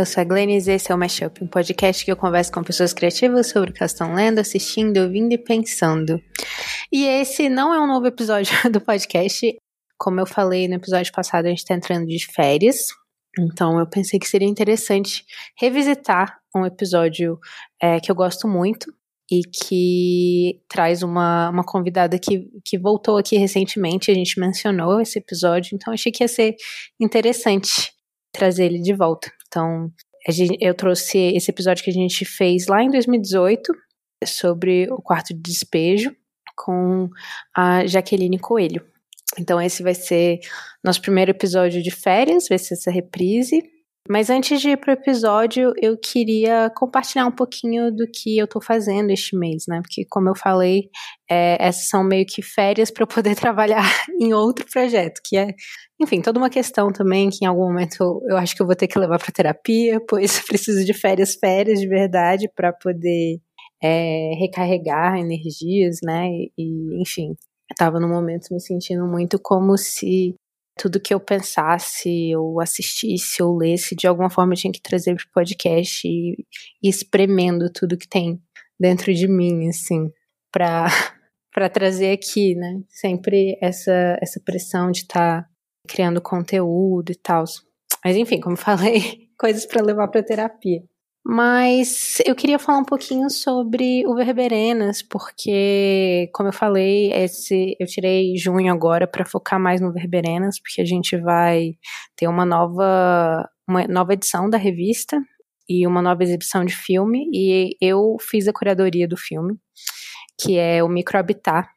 eu sou a Glennis e esse é o Mashup, um podcast que eu converso com pessoas criativas sobre o que elas estão lendo, assistindo, ouvindo e pensando. E esse não é um novo episódio do podcast. Como eu falei no episódio passado, a gente está entrando de férias. Então eu pensei que seria interessante revisitar um episódio é, que eu gosto muito e que traz uma, uma convidada que, que voltou aqui recentemente. A gente mencionou esse episódio, então achei que ia ser interessante trazer ele de volta. Então, gente, eu trouxe esse episódio que a gente fez lá em 2018 sobre o quarto de despejo com a Jaqueline Coelho. Então, esse vai ser nosso primeiro episódio de férias, vai ser essa reprise. Mas antes de ir pro episódio, eu queria compartilhar um pouquinho do que eu tô fazendo este mês, né? Porque, como eu falei, é, essas são meio que férias para eu poder trabalhar em outro projeto, que é, enfim, toda uma questão também que em algum momento eu acho que eu vou ter que levar para terapia, pois preciso de férias, férias de verdade para poder é, recarregar energias, né? E, e enfim, eu tava no momento me sentindo muito como se tudo que eu pensasse, ou assistisse, ou lesse, de alguma forma eu tinha que trazer pro podcast e, e espremendo tudo que tem dentro de mim, assim, pra, pra trazer aqui, né? Sempre essa, essa pressão de estar tá criando conteúdo e tal. Mas enfim, como falei, coisas para levar para terapia. Mas eu queria falar um pouquinho sobre o Verberenas, porque, como eu falei, esse eu tirei junho agora para focar mais no Verberenas, porque a gente vai ter uma nova, uma nova edição da revista e uma nova exibição de filme, e eu fiz a curadoria do filme, que é o Microhabitat,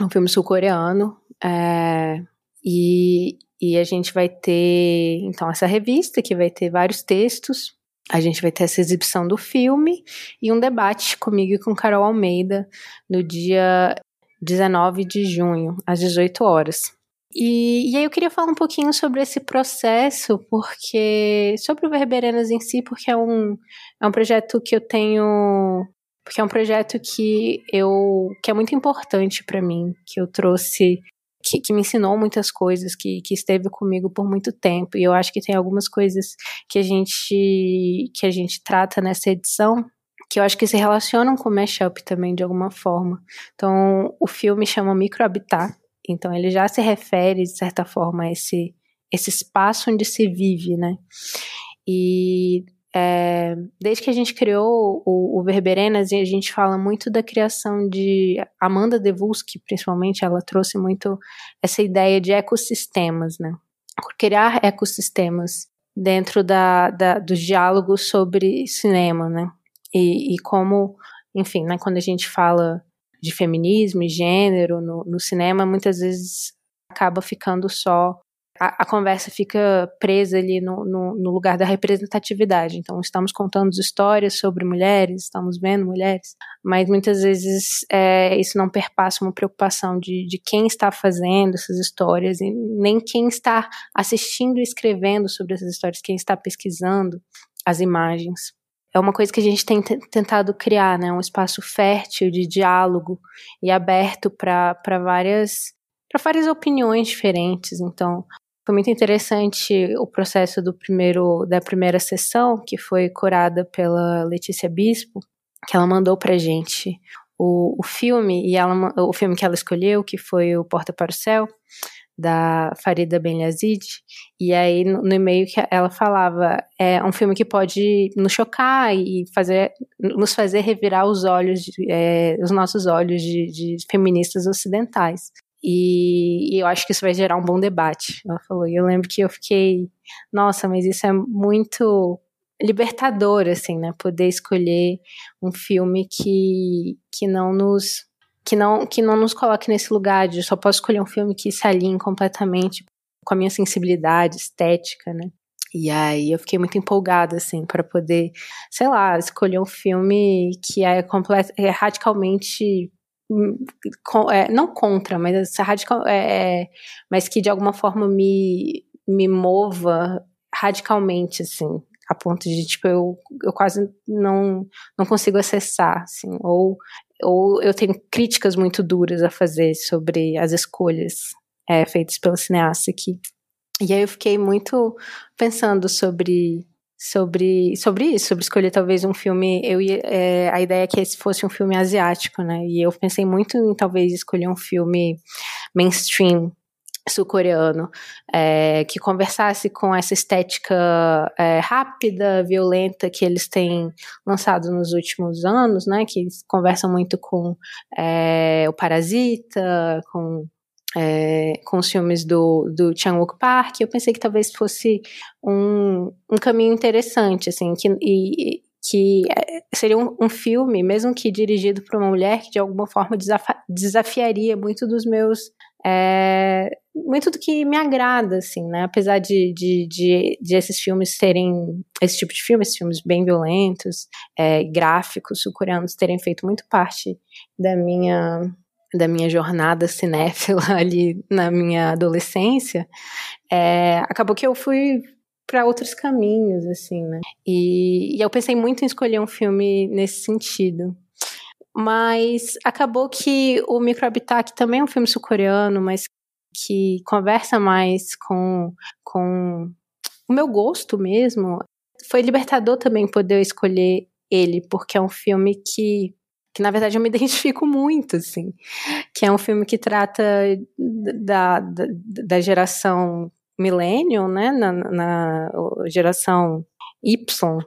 um filme sul-coreano, é, e, e a gente vai ter, então, essa revista que vai ter vários textos a gente vai ter essa exibição do filme e um debate comigo e com Carol Almeida no dia 19 de junho, às 18 horas. E, e, aí eu queria falar um pouquinho sobre esse processo, porque sobre o Verberenas em si, porque é um, é um projeto que eu tenho, porque é um projeto que eu que é muito importante para mim, que eu trouxe que, que, me ensinou muitas coisas, que, que esteve comigo por muito tempo. E eu acho que tem algumas coisas que a gente que a gente trata nessa edição que eu acho que se relacionam com o mashup também de alguma forma. Então, o filme chama Microhabitat, então ele já se refere de certa forma a esse esse espaço onde se vive, né? E é, desde que a gente criou o, o Verberenas, a gente fala muito da criação de Amanda Devuski, principalmente, ela trouxe muito essa ideia de ecossistemas, né? Criar ecossistemas dentro da, da dos diálogos sobre cinema, né? E, e como, enfim, né, quando a gente fala de feminismo e gênero no, no cinema, muitas vezes acaba ficando só a, a conversa fica presa ali no, no, no, lugar da representatividade. Então, estamos contando histórias sobre mulheres, estamos vendo mulheres, mas muitas vezes é, isso não perpassa uma preocupação de, de quem está fazendo essas histórias, e nem quem está assistindo e escrevendo sobre essas histórias, quem está pesquisando as imagens é uma coisa que a gente tem tentado criar, né? Um espaço fértil de diálogo e aberto para várias para várias opiniões diferentes. Então, foi muito interessante o processo do primeiro da primeira sessão, que foi curada pela Letícia Bispo, que ela mandou pra gente o, o filme e ela, o filme que ela escolheu, que foi o Porta para o Céu da Farida Ben Yazid, e aí no, no e-mail que ela falava, é um filme que pode nos chocar e fazer, nos fazer revirar os olhos, é, os nossos olhos de, de feministas ocidentais. E, e, eu acho que isso vai gerar um bom debate. Ela falou. E eu lembro que eu fiquei, nossa, mas isso é muito libertador, assim, né? Poder escolher um filme que, que não nos que não que não nos coloque nesse lugar de só posso escolher um filme que se alinhe completamente com a minha sensibilidade estética, né? E aí eu fiquei muito empolgada, assim, para poder, sei lá, escolher um filme que é, complet é radicalmente é, não contra, mas radical, é, é, mas que de alguma forma me, me mova radicalmente, assim, a ponto de, tipo, eu, eu quase não, não consigo acessar, assim, ou, ou eu tenho críticas muito duras a fazer sobre as escolhas é, feitas pelo cineasta aqui. E aí eu fiquei muito pensando sobre sobre, sobre isso, sobre escolher talvez um filme. Eu é, a ideia é que esse fosse um filme asiático, né? E eu pensei muito em talvez escolher um filme mainstream sul-coreano é, que conversasse com essa estética é, rápida, violenta que eles têm lançado nos últimos anos, né? Que conversam muito com é, o Parasita, com é, com os filmes do, do Chan-wook Park, eu pensei que talvez fosse um, um caminho interessante, assim, que, e, que é, seria um, um, filme, mesmo que dirigido por uma mulher, que de alguma forma desafiaria muito dos meus é, muito do que me agrada, assim, né? Apesar de, de, de, de, esses filmes terem, esse tipo de filme, esses filmes bem violentos, é, gráficos sul-coreanos terem feito muito parte da minha da minha jornada cinéfila ali na minha adolescência, é, acabou que eu fui para outros caminhos, assim, né? E, e eu pensei muito em escolher um filme nesse sentido. Mas acabou que o Microhabitat, que também é um filme sul-coreano, mas que conversa mais com, com o meu gosto mesmo, foi libertador também poder escolher ele, porque é um filme que que na verdade eu me identifico muito, assim, que é um filme que trata da, da, da geração millennial, né, na, na, geração Y,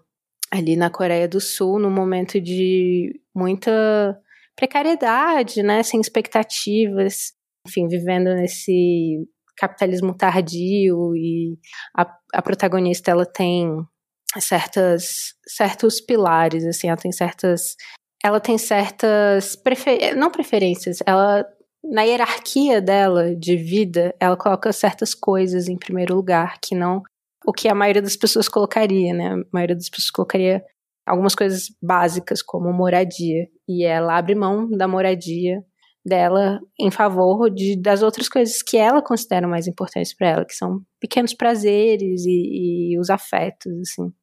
ali na Coreia do Sul, num momento de muita precariedade, né, sem expectativas, enfim, vivendo nesse capitalismo tardio e a, a protagonista ela tem certas certos pilares assim ela tem certas ela tem certas prefer... não preferências, ela na hierarquia dela de vida, ela coloca certas coisas em primeiro lugar que não o que a maioria das pessoas colocaria, né? A maioria das pessoas colocaria algumas coisas básicas como moradia e ela abre mão da moradia dela em favor de, das outras coisas que ela considera mais importantes para ela, que são pequenos prazeres e, e os afetos, assim.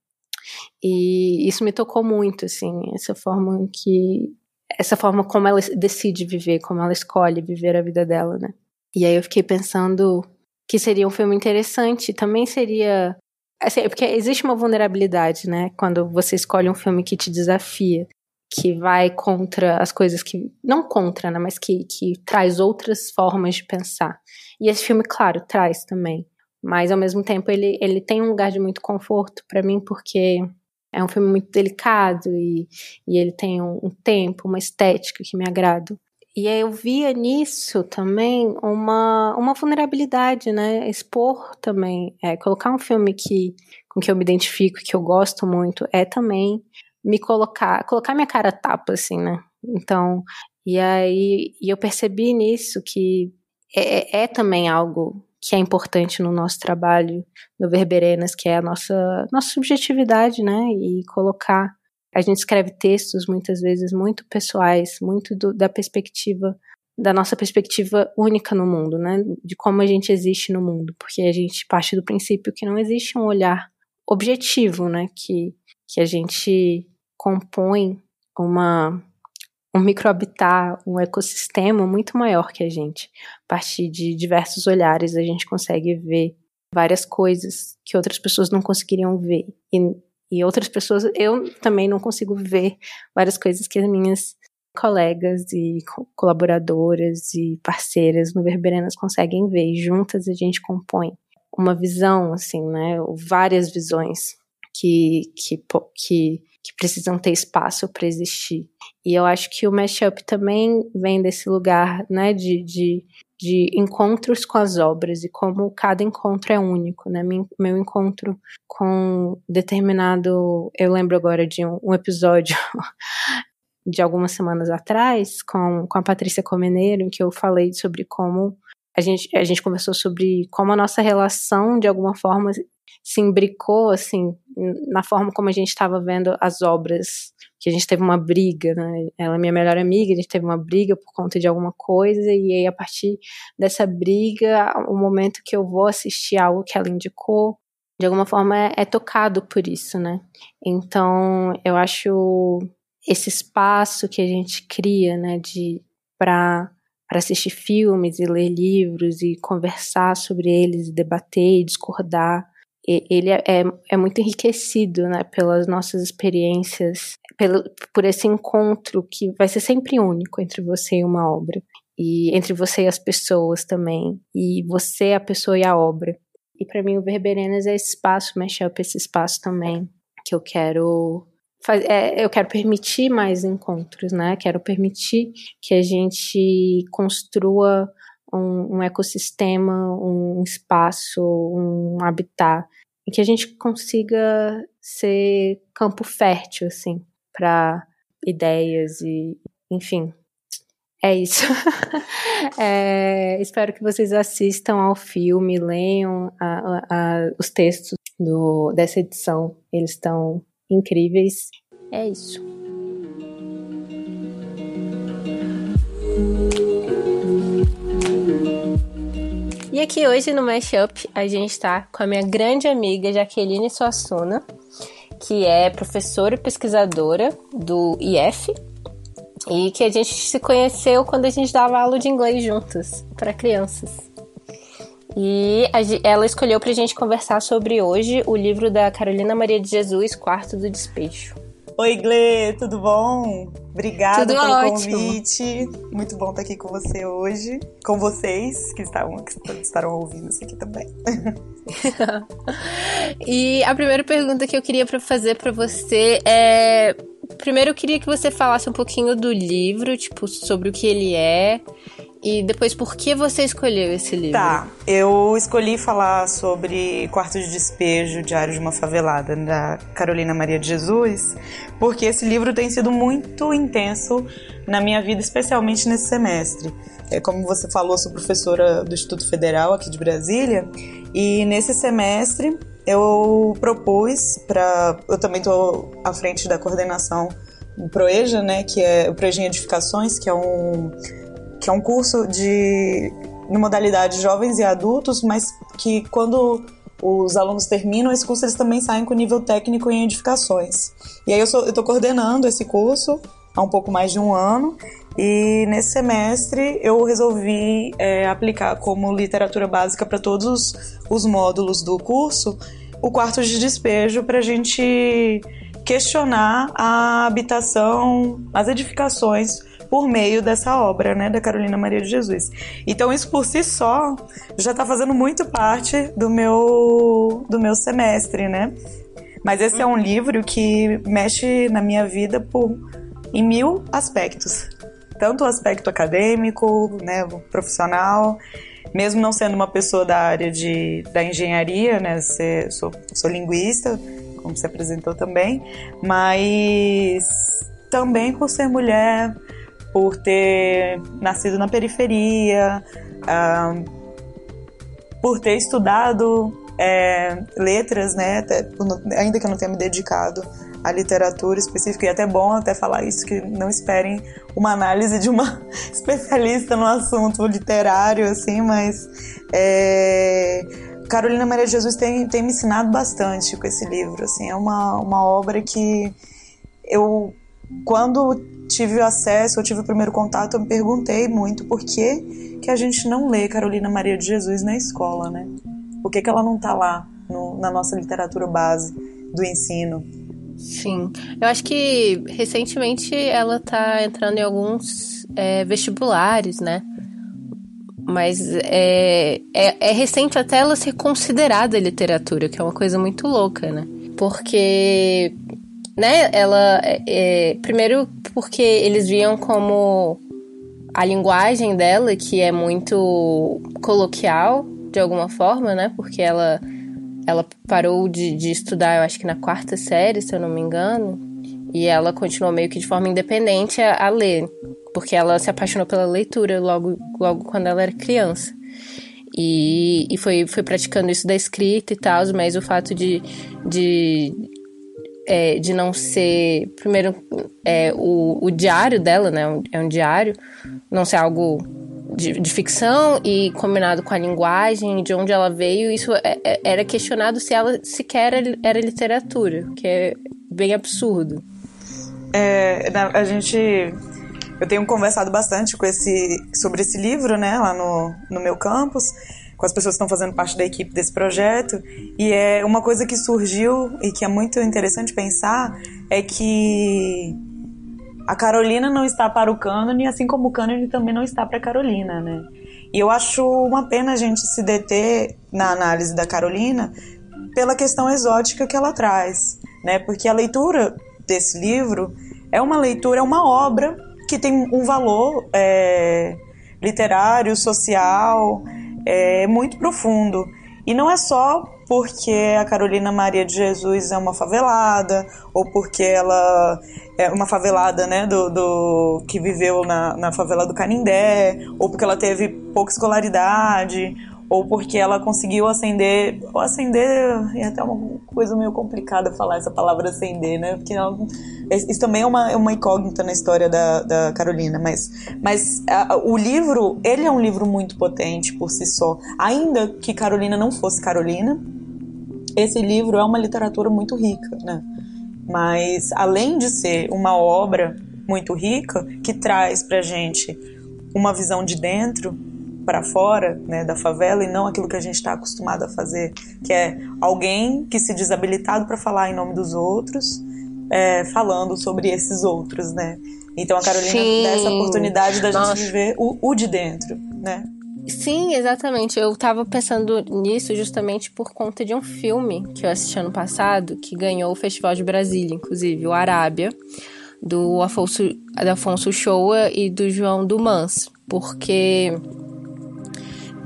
E isso me tocou muito, assim, essa forma que essa forma como ela decide viver, como ela escolhe viver a vida dela, né? E aí eu fiquei pensando que seria um filme interessante, também seria assim, porque existe uma vulnerabilidade, né, quando você escolhe um filme que te desafia, que vai contra as coisas que não contra, né, mas que que traz outras formas de pensar. E esse filme, claro, traz também. Mas ao mesmo tempo ele, ele tem um lugar de muito conforto para mim, porque é um filme muito delicado e, e ele tem um, um, tempo, uma estética que me agrada. E aí eu via nisso também uma, uma vulnerabilidade, né? Expor também, é, colocar um filme que, com que eu me identifico, que eu gosto muito, é também me colocar, colocar minha cara tapa, assim, né? Então, e aí e eu percebi nisso que é, é, é também algo que é importante no nosso trabalho no Verberenas, que é a nossa, nossa subjetividade, né? E colocar. A gente escreve textos muitas vezes muito pessoais, muito do, da perspectiva, da nossa perspectiva única no mundo, né? De como a gente existe no mundo, porque a gente parte do princípio que não existe um olhar objetivo, né? Que, que a gente compõe uma um microhabitat, um ecossistema muito maior que a gente. A partir de diversos olhares, a gente consegue ver várias coisas que outras pessoas não conseguiriam ver. E, e outras pessoas, eu também não consigo ver várias coisas que as minhas colegas e colaboradoras e parceiras no Verberenas conseguem ver. E juntas a gente compõe uma visão, assim, né? Várias visões que, que, que que precisam ter espaço para existir. E eu acho que o mashup também vem desse lugar, né, de, de, de encontros com as obras e como cada encontro é único, né? Meu encontro com determinado, eu lembro agora de um, um episódio de algumas semanas atrás com, com a Patrícia Comeneiro, em que eu falei sobre como a gente, a gente conversou sobre como a nossa relação, de alguma forma, se imbricou, assim, na forma como a gente estava vendo as obras. Que a gente teve uma briga, né? Ela é minha melhor amiga, a gente teve uma briga por conta de alguma coisa, e aí a partir dessa briga, o momento que eu vou assistir algo que ela indicou, de alguma forma é, é tocado por isso, né? Então, eu acho esse espaço que a gente cria, né, de para para assistir filmes e ler livros e conversar sobre eles, debater e discordar ele é, é, é muito enriquecido, né, pelas nossas experiências, pelo, por esse encontro que vai ser sempre único entre você e uma obra. E entre você e as pessoas também. E você, a pessoa e a obra. E para mim o Verberenas é esse espaço, Mashup, esse espaço também que eu quero é, eu quero permitir mais encontros, né? Quero permitir que a gente construa um, um ecossistema, um espaço, um habitat, e que a gente consiga ser campo fértil, assim, para ideias e, enfim. É isso. é, espero que vocês assistam ao filme, leiam a, a, a, os textos do, dessa edição. Eles estão incríveis. É isso. E aqui hoje no Mashup a gente está com a minha grande amiga Jaqueline Suassuna, que é professora e pesquisadora do IF, e que a gente se conheceu quando a gente dava aula de inglês juntos para crianças. E ela escolheu para a gente conversar sobre hoje o livro da Carolina Maria de Jesus, Quarto do Despejo. Oi, Gle, tudo bom? Obrigada tudo pelo ótimo. convite. Muito bom estar aqui com você hoje. Com vocês que, estavam, que estarão ouvindo isso aqui também. e a primeira pergunta que eu queria fazer para você é primeiro eu queria que você falasse um pouquinho do livro, tipo, sobre o que ele é. E depois, por que você escolheu esse livro? Tá, eu escolhi falar sobre Quarto de Despejo, Diário de uma Favelada, da Carolina Maria de Jesus, porque esse livro tem sido muito intenso na minha vida, especialmente nesse semestre. É, como você falou, sou professora do Instituto Federal aqui de Brasília, e nesse semestre eu propus para. Eu também estou à frente da coordenação do Proeja, né, que é o Proeja em Edificações, que é um, que é um curso de, de modalidade jovens e adultos, mas que quando os alunos terminam esse curso, eles também saem com nível técnico em edificações. E aí eu estou coordenando esse curso há um pouco mais de um ano e nesse semestre eu resolvi é, aplicar como literatura básica para todos os módulos do curso o quarto de despejo para a gente questionar a habitação, as edificações por meio dessa obra, né, da Carolina Maria de Jesus. Então isso por si só já está fazendo muito parte do meu do meu semestre, né? Mas esse é um livro que mexe na minha vida por em mil aspectos, tanto o aspecto acadêmico, né, profissional, mesmo não sendo uma pessoa da área de, da engenharia, né, ser, sou, sou linguista, como se apresentou também, mas também por ser mulher, por ter nascido na periferia, uh, por ter estudado é, letras, né, até, ainda que eu não tenha me dedicado à literatura específica, e é até bom até falar isso, que não esperem uma análise de uma especialista no assunto literário, assim, mas é, Carolina Maria de Jesus tem, tem me ensinado bastante com esse livro, assim, é uma, uma obra que eu, quando tive acesso, eu tive o primeiro contato, eu me perguntei muito por que, que a gente não lê Carolina Maria de Jesus na escola, né? Por que, que ela não está lá no, na nossa literatura base do ensino? Sim, eu acho que recentemente ela está entrando em alguns é, vestibulares, né? Mas é, é, é, recente até ela ser considerada literatura, que é uma coisa muito louca, né? Porque, né, ela. É, é primeiro, porque eles viam como a linguagem dela, que é muito coloquial, de alguma forma, né? Porque ela, ela parou de, de estudar, eu acho que na quarta série, se eu não me engano. E ela continuou meio que de forma independente a, a ler. Porque ela se apaixonou pela leitura logo, logo quando ela era criança. E, e foi, foi praticando isso da escrita e tal, mas o fato de, de, é, de não ser. Primeiro, é, o, o diário dela, né? É um diário, não ser algo de, de, ficção e combinado com a linguagem, de onde ela veio, isso é, é, era questionado se ela sequer era, era literatura, que é bem absurdo. É, a gente. Eu tenho conversado bastante com esse, sobre esse livro, né, lá no, no meu campus, com as pessoas que estão fazendo parte da equipe desse projeto. E é uma coisa que surgiu e que é muito interessante pensar é que a Carolina não está para o cânone, assim como o cânone também não está para a Carolina, né? E eu acho uma pena a gente se deter na análise da Carolina pela questão exótica que ela traz, né? Porque a leitura desse livro é uma leitura, é uma obra que tem um valor é, literário, social, é, muito profundo. E não é só porque a Carolina Maria de Jesus é uma favelada, ou porque ela é uma favelada, né, do, do que viveu na, na favela do Canindé, ou porque ela teve pouca escolaridade, ou porque ela conseguiu ascender, ou ascender é até uma coisa meio complicada falar essa palavra ascender, né? Porque ela, isso também é uma, é uma incógnita na história da, da Carolina, mas, mas a, o livro, ele é um livro muito potente por si só. Ainda que Carolina não fosse Carolina, esse livro é uma literatura muito rica, né? Mas além de ser uma obra muito rica, que traz pra gente uma visão de dentro, para fora né, da favela e não aquilo que a gente está acostumado a fazer, que é alguém que se desabilitado para falar em nome dos outros, é, falando sobre esses outros, né? Então a Carolina Sim. dá essa oportunidade da Nossa. gente viver o, o de dentro, né? Sim, exatamente. Eu tava pensando nisso justamente por conta de um filme que eu assisti ano passado, que ganhou o Festival de Brasília, inclusive, o Arábia, do Afonso, do Afonso Shoa e do João Dumans. Porque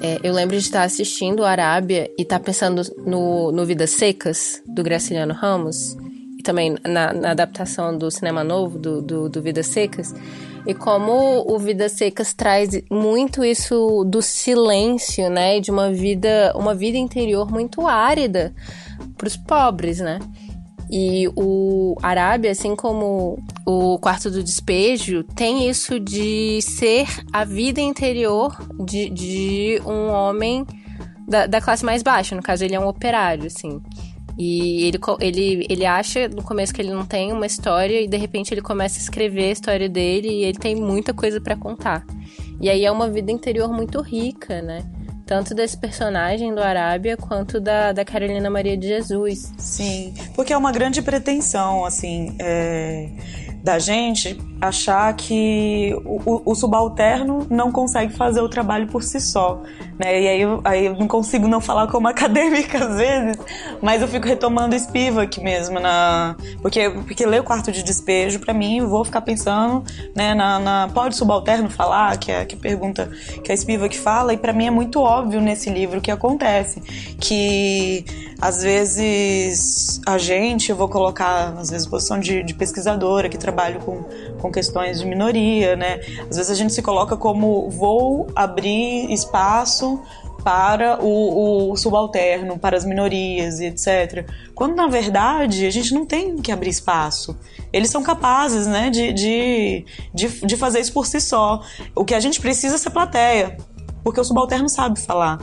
é, eu lembro de estar assistindo o Arábia e estar pensando no, no Vidas Secas, do Graciliano Ramos, e também na, na adaptação do cinema novo, do, do, do Vidas Secas, e como o Vidas Secas traz muito isso do silêncio, né? De uma vida, uma vida interior muito árida para os pobres, né? E o Arábia, assim como o Quarto do Despejo, tem isso de ser a vida interior de, de um homem da, da classe mais baixa. No caso, ele é um operário, assim. E ele, ele, ele acha no começo que ele não tem uma história e de repente ele começa a escrever a história dele e ele tem muita coisa para contar. E aí é uma vida interior muito rica, né? Tanto desse personagem do Arábia quanto da, da Carolina Maria de Jesus. Sim, porque é uma grande pretensão, assim, é, da gente achar que o, o, subalterno não consegue fazer o trabalho por si só, né? E aí, aí eu não consigo não falar como acadêmica às vezes, mas eu fico retomando Spivak mesmo, na, porque, porque ler o quarto de despejo, para mim, eu vou ficar pensando, né, na, na pode subalterno falar, que é que pergunta que a Spivak fala, e para mim é muito óbvio nesse livro que acontece, que às vezes a gente, eu vou colocar, às vezes, posição de, de pesquisadora que trabalho com, com questões de minoria, né? Às vezes a gente se coloca como vou abrir espaço para o, o, subalterno, para as minorias e etc. Quando na verdade a gente não tem que abrir espaço. Eles são capazes né, de, de, de, de fazer isso por si só. O que a gente precisa é ser plateia, porque o subalterno sabe falar.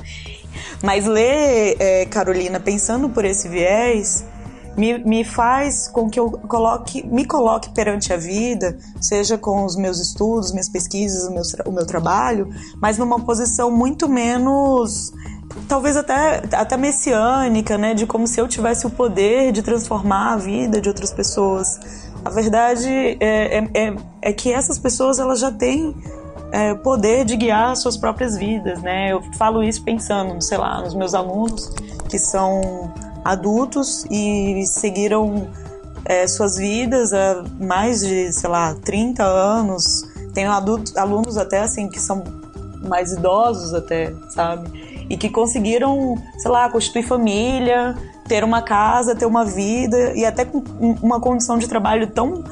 Mas ler é, Carolina pensando por esse viés me, me faz com que eu coloque, me coloque perante a vida, seja com os meus estudos, minhas pesquisas, o meu, o meu trabalho, mas numa posição muito menos talvez até, até messiânica, né? De como se eu tivesse o poder de transformar a vida de outras pessoas. A verdade é, é, é, é que essas pessoas elas já têm é, poder de guiar suas próprias vidas, né? Eu falo isso pensando, sei lá, nos meus alunos que são adultos e seguiram é, suas vidas há mais de, sei lá, 30 anos. Tenho adultos, alunos até assim que são mais idosos até, sabe? E que conseguiram, sei lá, constituir família, ter uma casa, ter uma vida e até com uma condição de trabalho tão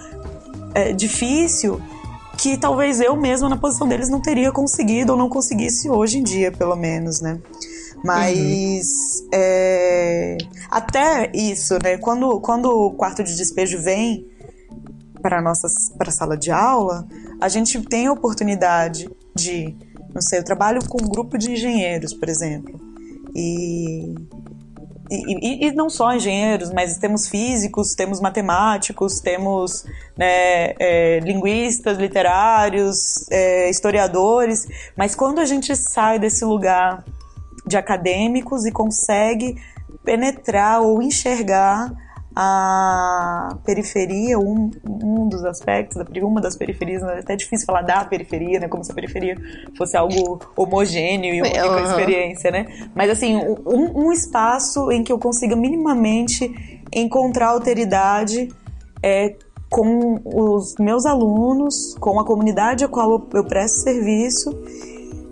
é, difícil que talvez eu mesma na posição deles não teria conseguido ou não conseguisse hoje em dia, pelo menos, né? Mas uhum. é, até isso, né? Quando, quando o quarto de despejo vem para nossa para sala de aula, a gente tem a oportunidade de, não sei, eu trabalho com um grupo de engenheiros, por exemplo, e e, e, não só engenheiros, mas temos físicos, temos matemáticos, temos né, é, linguistas, literários, é, historiadores. Mas quando a gente sai desse lugar de acadêmicos e consegue penetrar ou enxergar a periferia, um, um dos aspectos, uma das periferias, é até difícil falar da periferia, né? Como se a periferia fosse algo homogêneo e uma única experiência, né? Mas assim, um, um, espaço em que eu consiga minimamente encontrar alteridade é, com os meus alunos, com a comunidade a qual eu presto serviço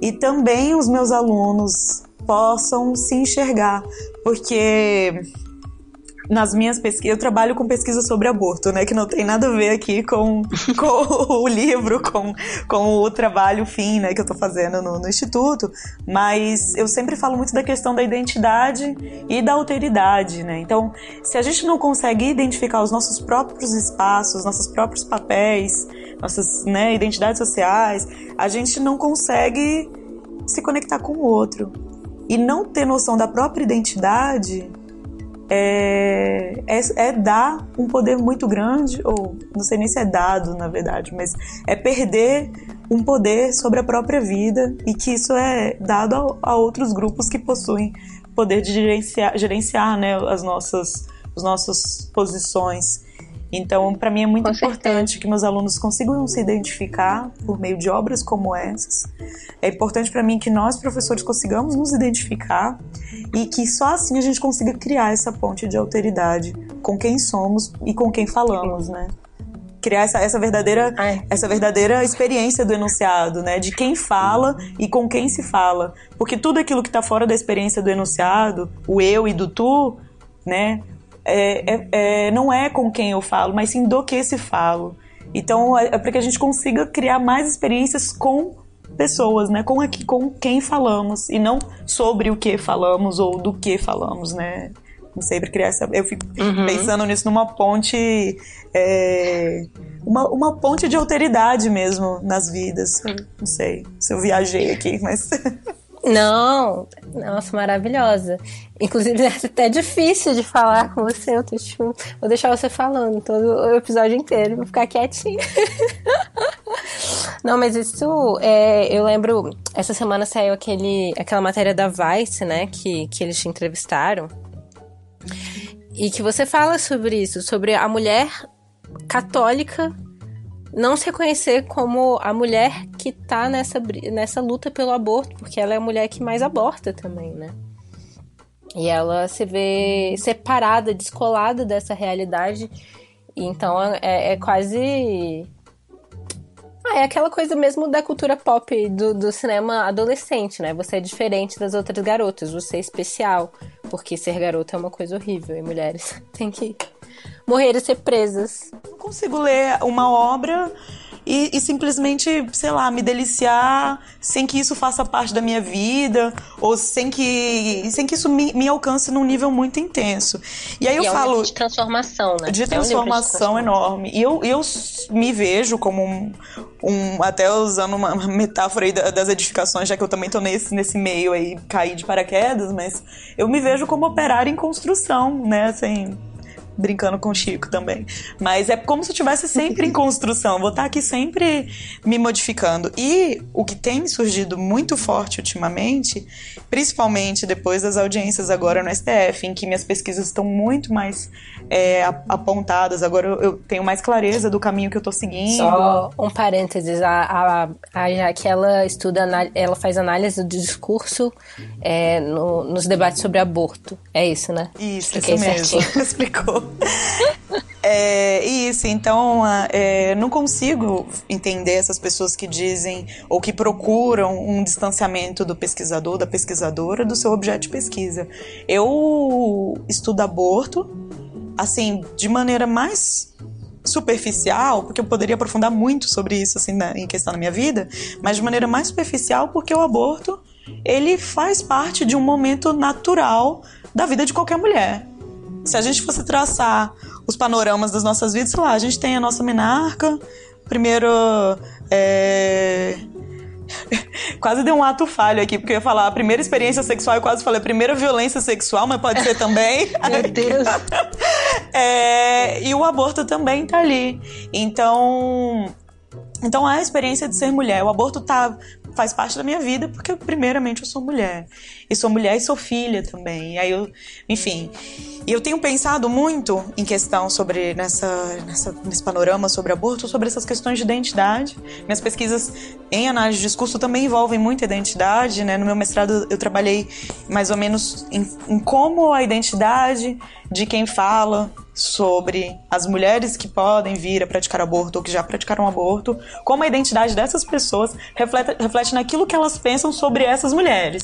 e também os meus alunos possam se enxergar, porque nas minhas pesquisas, eu trabalho com pesquisa sobre aborto, né? Que não tem nada a ver aqui com, com o livro, com, com o trabalho fim, né? Que eu tô fazendo no, no Instituto. Mas eu sempre falo muito da questão da identidade e da alteridade, né? Então, se a gente não consegue identificar os nossos próprios espaços, nossos próprios papéis, nossas né, identidades sociais, a gente não consegue se conectar com o outro. E não ter noção da própria identidade é, é, é, dar um poder muito grande, ou não sei nem se é dado, na verdade, mas é perder um poder sobre a própria vida e que isso é dado a, a outros grupos que possuem poder de gerenciar, gerenciar né, as nossas, as nossas posições. Então, para mim é muito Com importante certeza. que meus alunos consigam se identificar por meio de obras como essas. É importante para mim que nós, professores, consigamos nos identificar e que só assim a gente consiga criar essa ponte de alteridade com quem somos e com quem falamos, né? Criar essa, essa verdadeira essa verdadeira experiência do enunciado, né? De quem fala e com quem se fala. Porque tudo aquilo que está fora da experiência do enunciado, o eu e do tu, né? É, é, é, não é com quem eu falo, mas sim do que se falo. Então, é, é para que a gente consiga criar mais experiências com pessoas, né? Com, aqui, com quem falamos e não sobre o que falamos ou do que falamos, né? Não sei, para criar essa. Eu fico uhum. pensando nisso numa ponte. É, uma, uma ponte de alteridade mesmo nas vidas. Não sei se eu viajei aqui, mas. Não, nossa, maravilhosa. Inclusive, é até difícil de falar com você. Eu tô, tipo, vou deixar você falando todo o episódio inteiro, vou ficar quietinha. Não, mas isso, é, eu lembro, essa semana saiu aquele, aquela matéria da Vice, né, que, que eles te entrevistaram. E que você fala sobre isso, sobre a mulher católica não se reconhecer como a mulher que tá nessa, nessa luta pelo aborto, porque ela é a mulher que mais aborta também, né? E ela se vê separada, descolada dessa realidade. Então é, é quase. Ah, é aquela coisa mesmo da cultura pop do, do cinema adolescente, né? Você é diferente das outras garotas, você é especial. Porque ser garota é uma coisa horrível e mulheres têm que morrer e ser presas. Não consigo ler uma obra e, e, simplesmente, sei lá, me deliciar sem que isso faça parte da minha vida ou sem que, sem que isso me, me alcance num nível muito intenso. E aí e eu é falo. De transformação, né? De transformação é um enorme. E eu, eu me vejo como um, um. Até usando uma metáfora aí das edificações, já que eu também tô nesse, nesse meio aí, caí de paraquedas, mas eu me vejo como operar em construção, né? Assim brincando com o Chico também. Mas é como se eu estivesse sempre em construção, vou estar aqui sempre me modificando. E o que tem surgido muito forte ultimamente, principalmente depois das audiências agora no STF, em que minhas pesquisas estão muito mais é, apontadas, agora eu tenho mais clareza do caminho que eu estou seguindo. Só um parênteses, a, a, a, ela estuda, ela faz análise do discurso é, no, nos debates sobre aborto. É isso, né? Isso, Expliquei isso mesmo. Explicou. É, isso, então é, não consigo entender essas pessoas que dizem ou que procuram um distanciamento do pesquisador, da pesquisadora, do seu objeto de pesquisa. Eu estudo aborto, assim, de maneira mais superficial, porque eu poderia aprofundar muito sobre isso assim na, em questão da minha vida, mas de maneira mais superficial porque o aborto ele faz parte de um momento natural da vida de qualquer mulher. Se a gente fosse traçar os panoramas das nossas vidas, sei lá, a gente tem a nossa menarca, primeiro. É... quase deu um ato falho aqui, porque eu ia falar a primeira experiência sexual, eu quase falei a primeira violência sexual, mas pode ser também. Meu Deus! é... E o aborto também tá ali. Então. Então a experiência de ser mulher, o aborto tá faz parte da minha vida, porque primeiramente eu sou mulher. E sou mulher e sou filha também. E aí eu, enfim. E eu tenho pensado muito em questão sobre nessa, nessa, nesse panorama sobre aborto, sobre essas questões de identidade. Minhas pesquisas em análise de discurso também envolvem muito identidade, né? No meu mestrado eu trabalhei mais ou menos em, em como a identidade de quem fala sobre as mulheres que podem vir a praticar aborto ou que já praticaram aborto, como a identidade dessas pessoas reflete, reflete naquilo que elas pensam sobre essas mulheres.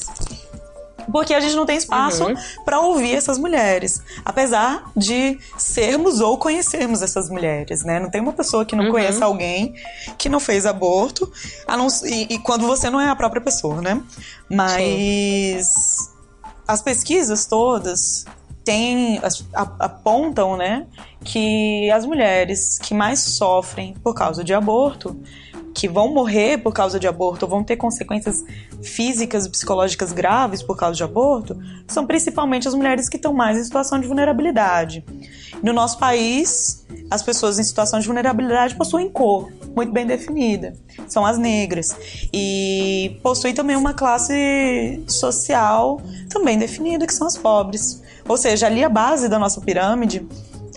Porque a gente não tem espaço uhum. para ouvir essas mulheres, apesar de sermos ou conhecermos essas mulheres, né? Não tem uma pessoa que não uhum. conheça alguém que não fez aborto, não, e, e, quando você não é a própria pessoa, né? Mas Sim. as pesquisas todas tem, apontam, né, que as mulheres que mais sofrem por causa de aborto, que vão morrer por causa de aborto, vão ter consequências físicas e psicológicas graves por causa de aborto, são principalmente as mulheres que estão mais em situação de vulnerabilidade. No nosso país, as pessoas em situação de vulnerabilidade possuem cor muito bem definida, são as negras, e possuem também uma classe social também definida, que são as pobres. Ou seja, ali a base da nossa pirâmide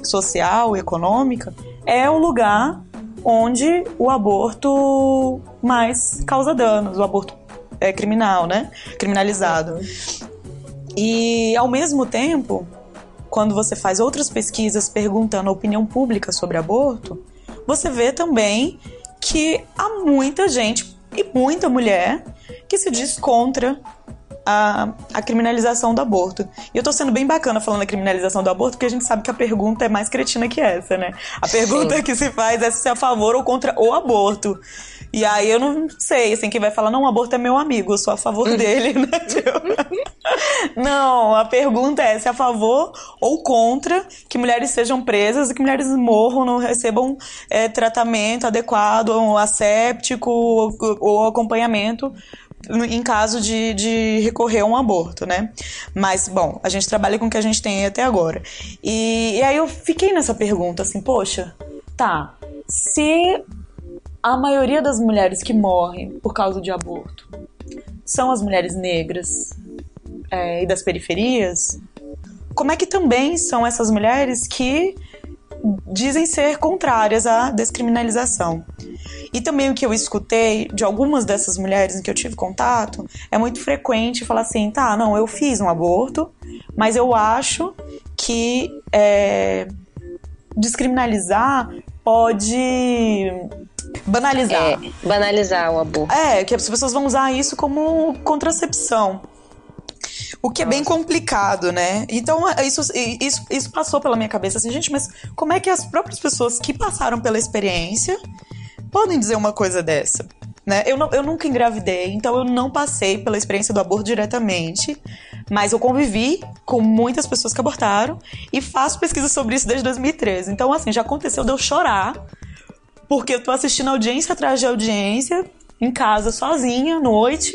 social e econômica é o lugar onde o aborto mais causa danos, o aborto é criminal, né? Criminalizado. E ao mesmo tempo, quando você faz outras pesquisas perguntando a opinião pública sobre aborto, você vê também que há muita gente e muita mulher que se diz contra a, a criminalização do aborto. E eu tô sendo bem bacana falando da criminalização do aborto, porque a gente sabe que a pergunta é mais cretina que essa, né? A pergunta Sim. que se faz é se é a favor ou contra o aborto. E aí eu não sei, assim, quem vai falar, não, o aborto é meu amigo, eu sou a favor uhum. dele, né? Tipo, não, a pergunta é se é a favor ou contra que mulheres sejam presas e que mulheres morram, não recebam é, tratamento adequado, asséptico ou, ou acompanhamento em caso de, de recorrer a um aborto, né? Mas, bom, a gente trabalha com o que a gente tem até agora. E, e aí eu fiquei nessa pergunta, assim, poxa, tá, se a maioria das mulheres que morrem por causa de aborto são as mulheres negras é, e das periferias, como é que também são essas mulheres que dizem ser contrárias à descriminalização? E também o que eu escutei de algumas dessas mulheres em que eu tive contato é muito frequente falar assim: tá, não, eu fiz um aborto, mas eu acho que é, descriminalizar pode banalizar. É, banalizar o aborto. É, que as pessoas vão usar isso como contracepção. O que é bem complicado, né? Então, é, isso, isso, isso passou pela minha cabeça assim, gente, mas como é que as próprias pessoas que passaram pela experiência podem dizer uma coisa dessa? Né? Eu, não, eu nunca engravidei, então eu não passei pela experiência do aborto diretamente, mas eu convivi com muitas pessoas que abortaram e faço pesquisa sobre isso desde 2013. Então, assim, já aconteceu de eu chorar, porque eu tô assistindo audiência atrás de audiência, em casa sozinha, noite,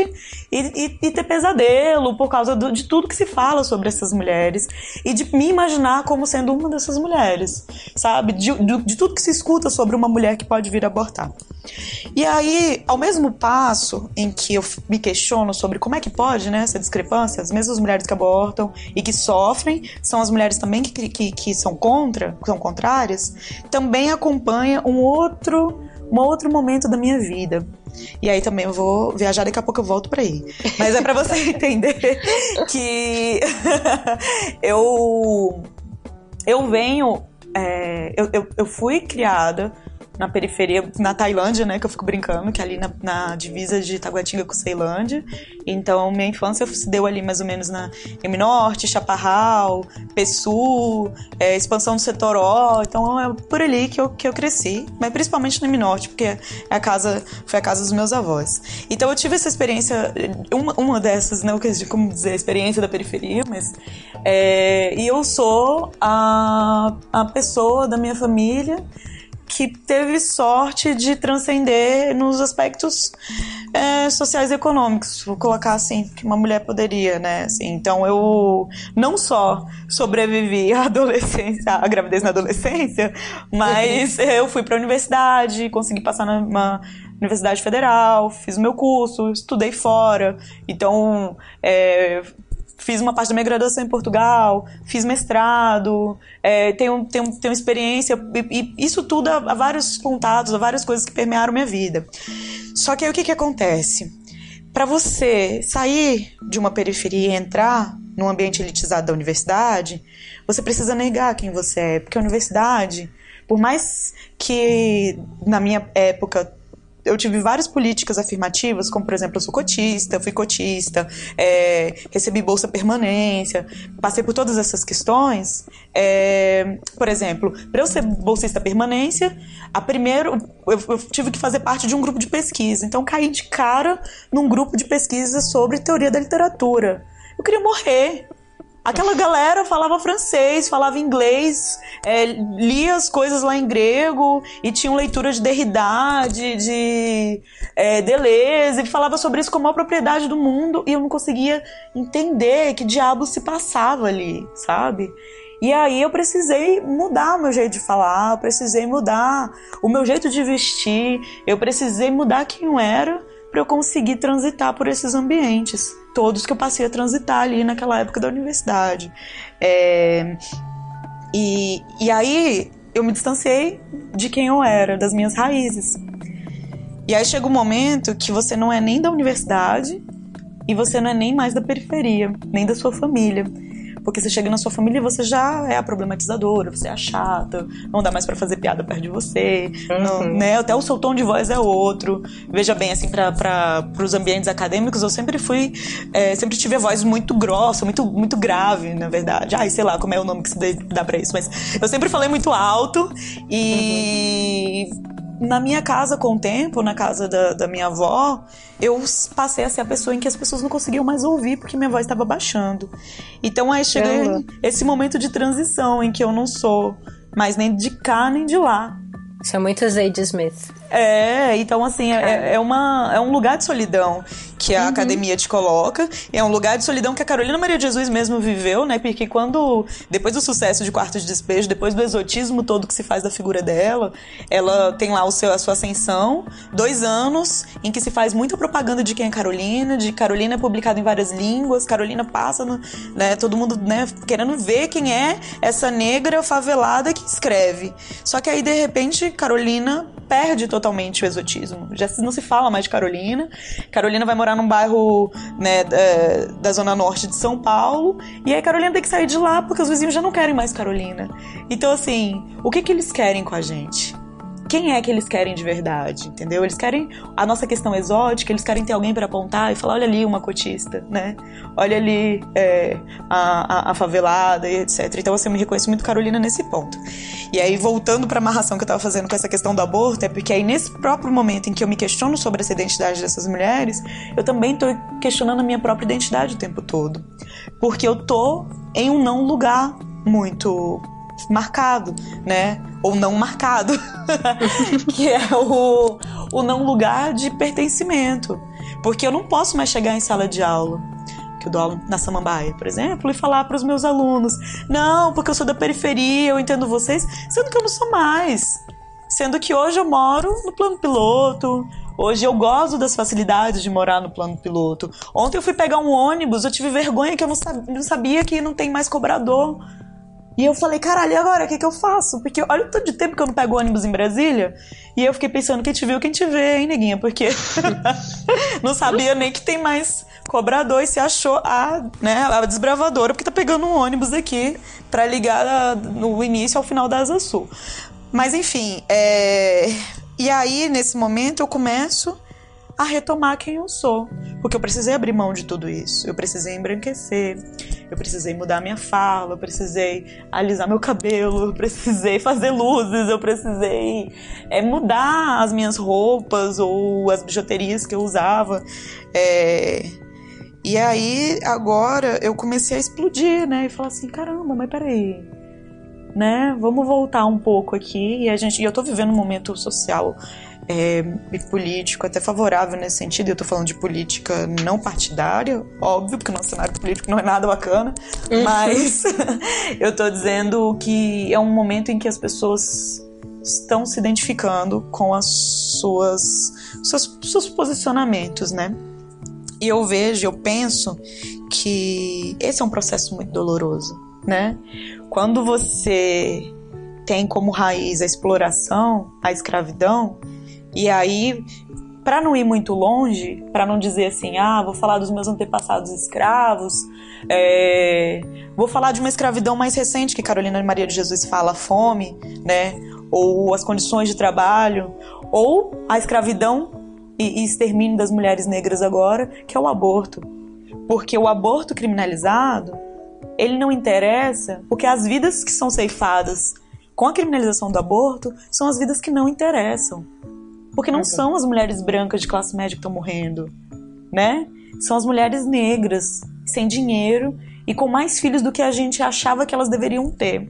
e, e, e ter pesadelo por causa do, de tudo que se fala sobre essas mulheres e de me imaginar como sendo uma dessas mulheres, sabe? De, de, de tudo que se escuta sobre uma mulher que pode vir abortar. E aí, ao mesmo passo em que eu me questiono sobre como é que pode, né, essa discrepância, as mesmas mulheres que abortam e que sofrem são as mulheres também que, que, que são contra, que são contrárias, também acompanha um outro, um outro momento da minha vida e aí também eu vou viajar, daqui a pouco eu volto para aí. Mas é para você entender que eu eu venho é, eu, eu, eu fui criada na periferia, na Tailândia, né, que eu fico brincando, que é ali na, na divisa de Taguatinga com Ceilândia. Então, minha infância se deu ali mais ou menos na M Norte, Chaparral, Pessu, é, expansão do Setoró. Então, é por ali que eu, que eu cresci, mas principalmente no M Norte, porque é a casa, foi a casa dos meus avós. Então, eu tive essa experiência, uma, uma dessas, né, como dizer, experiência da periferia, mas. É, e eu sou a, a pessoa da minha família que teve sorte de transcender nos aspectos é, sociais e econômicos, vou colocar assim, que uma mulher poderia, né? Assim, então eu não só sobrevivi à adolescência, à gravidez na adolescência, mas eu fui para a universidade, consegui passar numa Universidade Federal, fiz o meu curso, estudei fora. Então, é, fiz uma parte da minha graduação em Portugal, fiz mestrado, é, tenho, tenho, tenho experiência, e, e isso tudo há, vários contatos, há várias coisas que permearam minha vida. Só que aí o que, que acontece? Para você sair de uma periferia e entrar num ambiente elitizado da universidade, você precisa negar quem você é, porque a universidade, por mais que na minha época eu tive várias políticas afirmativas, como por exemplo, eu sou cotista, fui cotista, é, recebi bolsa permanência, passei por todas essas questões. É, por exemplo, para eu ser bolsista permanência, a primeiro eu, eu, tive que fazer parte de um grupo de pesquisa, então caí de cara num grupo de pesquisa sobre teoria da literatura. Eu queria morrer. Aquela galera falava francês, falava inglês, é, lia as coisas lá em grego e tinha leitura de Derrida, de, de é, Deleuze, e falava sobre isso como a propriedade do mundo e eu não conseguia entender que diabo se passava ali, sabe? E aí eu precisei mudar o meu jeito de falar, precisei mudar o meu jeito de vestir, eu precisei mudar quem eu era para eu conseguir transitar por esses ambientes, todos que eu passei a transitar ali naquela época da universidade. É, e, e aí eu me distanciei de quem eu era, das minhas raízes. E aí chega um momento que você não é nem da universidade e você não é nem mais da periferia, nem da sua família. Porque você chega na sua família e você já é a problematizadora, você é a chata, não dá mais para fazer piada perto de você, uhum. não, né? Até o seu tom de voz é outro. Veja bem, assim, para os ambientes acadêmicos, eu sempre fui, é, sempre tive a voz muito grossa, muito, muito grave, na verdade. Ai, sei lá como é o nome que se dá pra isso, mas eu sempre falei muito alto e. Uhum na minha casa, com o tempo, na casa da, da, minha avó, eu passei a ser a pessoa em que as pessoas não conseguiam mais ouvir porque minha voz estava baixando. Então aí chega esse momento de transição em que eu não sou mais nem de cá nem de lá. Isso é muito Zadie Smith. É, então assim, é, é, uma, é um lugar de solidão que a uhum. academia te coloca. É um lugar de solidão que a Carolina Maria de Jesus mesmo viveu, né? Porque quando, depois do sucesso de Quarto de Despejo, depois do exotismo todo que se faz da figura dela, ela tem lá o seu, a sua ascensão, dois anos em que se faz muita propaganda de quem é Carolina, de Carolina é publicado em várias línguas, Carolina passa, no, né? Todo mundo, né, querendo ver quem é essa negra favelada que escreve. Só que aí, de repente, Carolina perde totalmente o exotismo. Já não se fala mais de Carolina. Carolina vai morar num bairro né, da, da zona norte de São Paulo. E aí Carolina tem que sair de lá porque os vizinhos já não querem mais Carolina. Então, assim, o que, que eles querem com a gente? Quem é que eles querem de verdade, entendeu? Eles querem a nossa questão exótica, eles querem ter alguém para apontar e falar, olha ali uma cotista, né? Olha ali é, a, a, a, favelada e etc. Então, assim, eu me reconheço muito Carolina nesse ponto. E aí, voltando para a amarração que eu tava fazendo com essa questão do aborto, é porque aí nesse próprio momento em que eu me questiono sobre essa identidade dessas mulheres, eu também tô questionando a minha própria identidade o tempo todo. Porque eu tô em um não lugar muito marcado, né? Ou não marcado, que é o, o não lugar de pertencimento. Porque eu não posso mais chegar em sala de aula que eu dou aula na Samambaia, por exemplo, e falar para os meus alunos: não, porque eu sou da periferia, eu entendo vocês, sendo que eu não sou mais. Sendo que hoje eu moro no plano piloto, Hoje eu gosto das facilidades de morar no plano piloto. Ontem eu fui pegar um ônibus, eu tive vergonha que eu não sabia que não tem mais cobrador. E eu falei, caralho, e agora? O que, que eu faço? Porque olha o tanto de tempo que eu não pego ônibus em Brasília. E eu fiquei pensando, quem te viu, quem te vê, hein, neguinha? Porque não sabia nem que tem mais cobrador e se achou a, né, a desbravadora, porque tá pegando um ônibus aqui para ligar no início ao final da Asa Sul. Mas enfim, é... e aí nesse momento eu começo a retomar quem eu sou. Porque eu precisei abrir mão de tudo isso. Eu precisei embranquecer, eu precisei mudar minha fala, eu precisei alisar meu cabelo, eu precisei fazer luzes, eu precisei é, mudar as minhas roupas ou as bijuterias que eu usava. É... E aí, agora, eu comecei a explodir, né? E falar assim: caramba, mas peraí. Né? Vamos voltar um pouco aqui. E a gente, e eu tô vivendo um momento social é, e político até favorável nesse sentido. Eu tô falando de política não partidária, óbvio, porque o nosso cenário político não é nada bacana, uhum. mas eu tô dizendo que é um momento em que as pessoas estão se identificando com as suas seus, seus posicionamentos, né? E eu vejo, eu penso que esse é um processo muito doloroso, né? Quando você tem como raiz a exploração, a escravidão, e aí para não ir muito longe, para não dizer assim, ah, vou falar dos meus antepassados escravos, é, vou falar de uma escravidão mais recente que Carolina Maria de Jesus fala, fome, né, ou as condições de trabalho, ou a escravidão e, e extermínio das mulheres negras agora, que é o aborto. Porque o aborto criminalizado, ele não interessa, porque as vidas que são ceifadas com a criminalização do aborto são as vidas que não interessam. Porque não são as mulheres brancas de classe média que estão morrendo, né? São as mulheres negras, sem dinheiro e com mais filhos do que a gente achava que elas deveriam ter.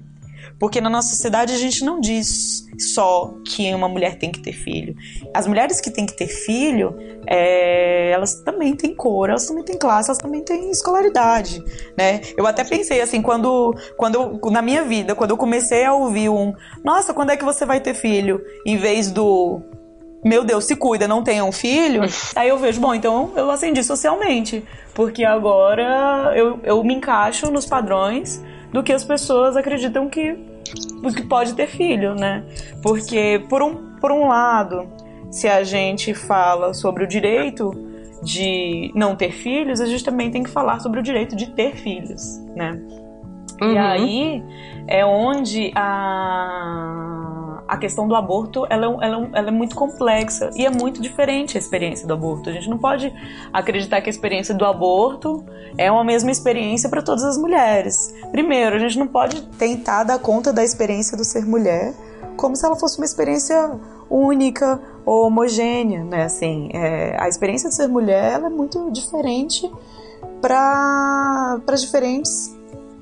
Porque na nossa sociedade a gente não diz só que uma mulher tem que ter filho. As mulheres que têm que ter filho, é, elas também têm cor, elas também têm classe, elas também têm escolaridade, né? Eu até pensei assim, quando, quando eu, na minha vida, quando eu comecei a ouvir um, nossa, quando é que você vai ter filho? Em vez do meu Deus, se cuida, não tenha um filho. Aí eu vejo, bom, então eu acendi socialmente. Porque agora eu, eu me encaixo nos padrões do que as pessoas acreditam que, que pode ter filho, né? Porque, por um, por um lado, se a gente fala sobre o direito de não ter filhos, a gente também tem que falar sobre o direito de ter filhos, né? Uhum. E aí é onde a a questão do aborto ela, é ela, é ela, é muito complexa e é muito diferente a experiência do aborto. A gente não pode acreditar que a experiência do aborto é uma mesma experiência para todas as mulheres. Primeiro, a gente não pode tentar dar conta da experiência do ser mulher como se ela fosse uma experiência única ou homogênea, né? Assim, é, a experiência de ser mulher é muito diferente para diferentes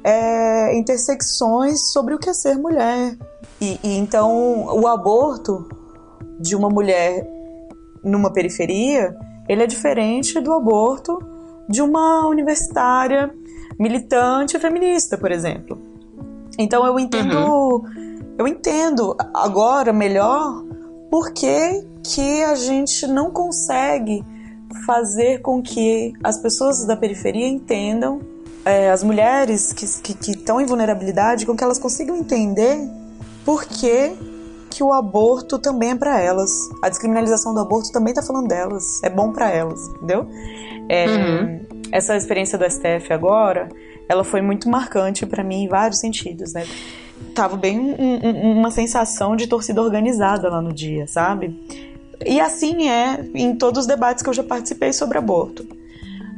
é, intersecções sobre o que é ser mulher. E, e então o aborto de uma mulher numa periferia, ele é diferente do aborto de uma universitária militante feminista, por exemplo. Então eu entendo, uhum. eu entendo agora melhor por que, que a gente não consegue fazer com que as pessoas da periferia entendam, é, as mulheres que estão em vulnerabilidade, com que elas consigam entender por que, que o aborto também é para elas. A descriminalização do aborto também tá falando delas. É bom para elas, entendeu? É, uhum. Essa experiência do STF agora, ela foi muito marcante para mim em vários sentidos, né? Tava bem um, um, uma sensação de torcida organizada lá no dia, sabe? E assim é em todos os debates que eu já participei sobre aborto.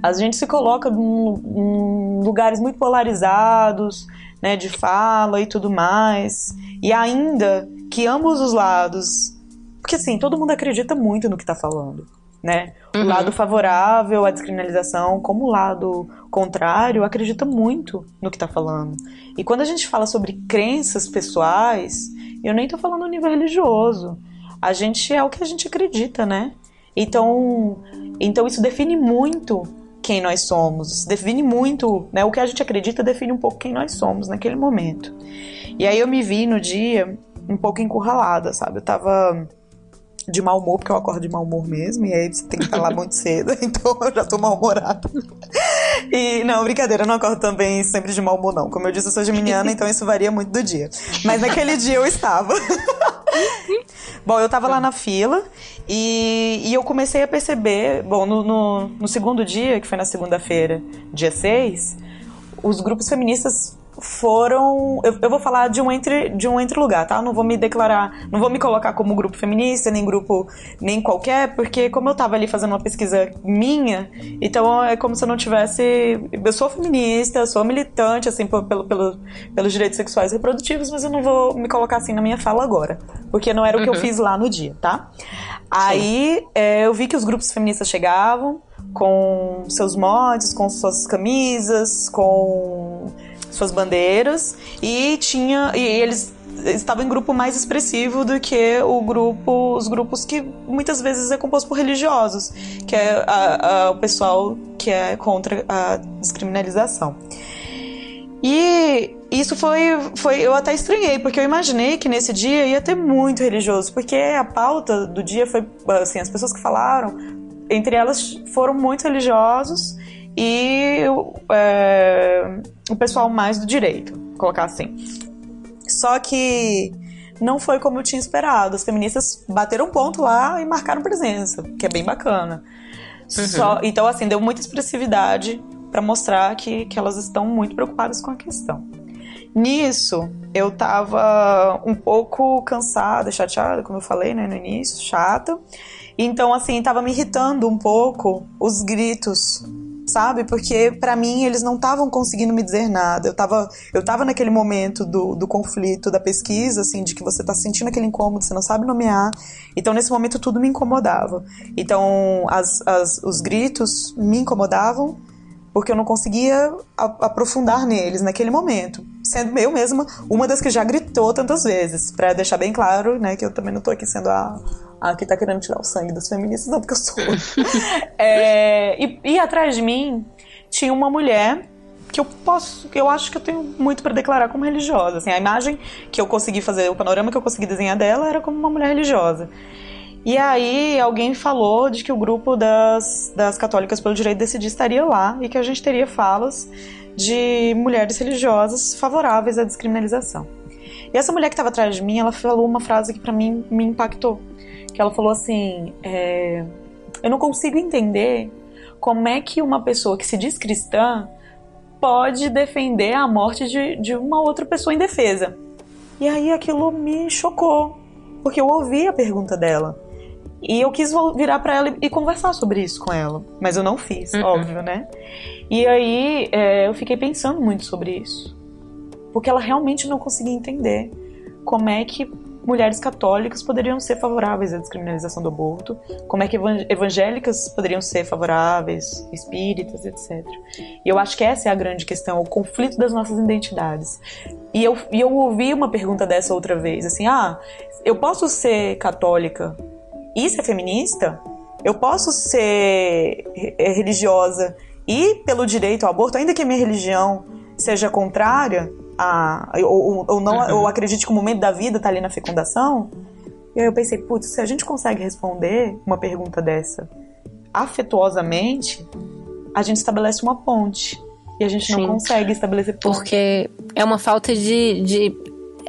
A gente se coloca em lugares muito polarizados, né, de fala e tudo mais. E ainda que ambos os lados. Porque assim, todo mundo acredita muito no que está falando. Né? Uhum. O lado favorável à descriminalização, como o lado contrário, acredita muito no que está falando. E quando a gente fala sobre crenças pessoais, eu nem estou falando no nível religioso. A gente é o que a gente acredita, né? Então, então isso define muito quem nós somos. Define muito, né? O que a gente acredita define um pouco quem nós somos naquele momento. E aí eu me vi no dia um pouco encurralada, sabe? Eu tava de mau humor, porque eu acordo de mau humor mesmo, e aí você tem que estar lá muito cedo, então eu já tô mal-humorada. E, não, brincadeira, eu não acordo também sempre de mau humor, não. Como eu disse, eu sou geminiana, então isso varia muito do dia. Mas naquele dia eu estava. bom, eu tava lá na fila e, e eu comecei a perceber, bom, no, no, no segundo dia, que foi na segunda-feira, dia 6, os grupos feministas foram. Eu, eu, vou falar de um, entre, de um entre lugar, tá? Não vou me declarar, não vou me colocar como grupo feminista, nem grupo nem qualquer, porque como eu tava ali fazendo uma pesquisa minha, então é como se eu não tivesse. Eu sou feminista, eu sou militante, assim, pelo, pelo, pelos direitos sexuais e reprodutivos, mas eu não vou me colocar assim na minha fala agora, porque não era o que eu uhum. fiz lá no dia, tá? Aí é, eu vi que os grupos feministas chegavam com seus mods, com suas camisas, com suas bandeiras e tinha e eles estavam em grupo mais expressivo do que o grupo os grupos que muitas vezes é composto por religiosos que é a, a, o pessoal que é contra a descriminalização e isso foi, foi. Eu até estranhei, porque eu imaginei que nesse dia ia ter muito religioso, porque a pauta do dia foi. Assim, as pessoas que falaram, entre elas foram muito religiosos e é, o pessoal mais do direito, colocar assim. Só que não foi como eu tinha esperado. As feministas bateram ponto lá e marcaram presença, que é bem bacana. Uhum. Só, então, assim, deu muita expressividade para mostrar que, que elas estão muito preocupadas com a questão. Nisso, eu tava um pouco cansada, chateada, como eu falei, né, no início, chata. Então, assim, tava me irritando um pouco os gritos sabe? Porque para mim eles não estavam conseguindo me dizer nada. Eu tava, eu tava naquele momento do, do conflito, da pesquisa, assim, de que você tá sentindo aquele incômodo, você não sabe nomear. Então nesse momento tudo me incomodava. Então as, as, os gritos me incomodavam porque eu não conseguia aprofundar neles naquele momento. Sendo eu mesma uma das que já gritou tantas vezes, para deixar bem claro, né, que eu também não tô aqui sendo a, a que tá querendo tirar o sangue das feministas, não, porque eu sou. é, e, e atrás de mim tinha uma mulher que eu posso, que eu acho que eu tenho muito para declarar como religiosa. Assim, a imagem que eu consegui fazer, o panorama que eu consegui desenhar dela era como uma mulher religiosa. E aí alguém falou de que o grupo das, das católicas pelo direito de decidir estaria lá e que a gente teria falas de mulheres religiosas favoráveis à descriminalização. E essa mulher que estava atrás de mim, ela falou uma frase que para mim me impactou, que ela falou assim: é, eu não consigo entender como é que uma pessoa que se diz cristã pode defender a morte de, de uma outra pessoa indefesa. E aí aquilo me chocou, porque eu ouvi a pergunta dela. E eu quis virar para ela e conversar sobre isso com ela. Mas eu não fiz, uhum. óbvio, né? E aí é, eu fiquei pensando muito sobre isso. Porque ela realmente não conseguia entender como é que mulheres católicas poderiam ser favoráveis à descriminalização do aborto, como é que evangélicas poderiam ser favoráveis, espíritas, etc. E eu acho que essa é a grande questão, o conflito das nossas identidades. E eu, e eu ouvi uma pergunta dessa outra vez, assim, ah, eu posso ser católica e ser feminista? Eu posso ser religiosa e pelo direito ao aborto, ainda que a minha religião seja contrária a, ou, ou não, uhum. ou acredite que o momento da vida está ali na fecundação? E aí eu pensei, putz, se a gente consegue responder uma pergunta dessa afetuosamente, a gente estabelece uma ponte. E a gente Sim. não consegue estabelecer ponte. Porque é uma falta de, de,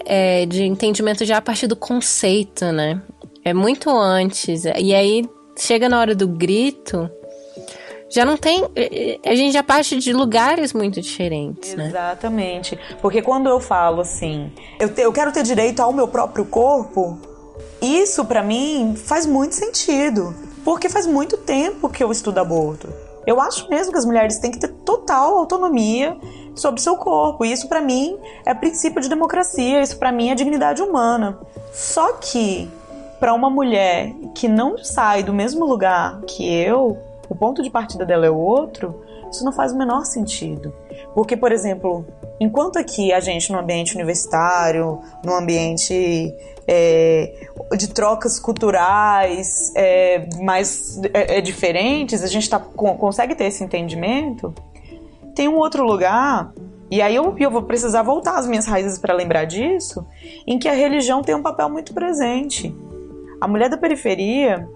é, de entendimento já a partir do conceito, né? É muito antes. E aí chega na hora do grito, já não tem. Eh, eh, a gente já parte de lugares muito diferentes, né? Exatamente. Porque quando eu falo assim, eu, te, eu quero ter direito ao meu próprio corpo, isso para mim faz muito sentido. Porque faz muito tempo que eu estudo aborto. Eu acho mesmo que as mulheres têm que ter total autonomia sobre seu corpo. E isso para mim é princípio de democracia, isso para mim é dignidade humana. Só que para uma mulher que não sai do mesmo lugar que eu, o ponto de partida dela é outro, isso não faz o menor sentido. Porque, por exemplo, enquanto aqui a gente no ambiente universitário, no ambiente é, de trocas culturais é, mais é, é diferentes, a gente tá, consegue ter esse entendimento, tem um outro lugar e aí eu, eu vou precisar voltar às minhas raízes para lembrar disso, em que a religião tem um papel muito presente. A mulher da periferia,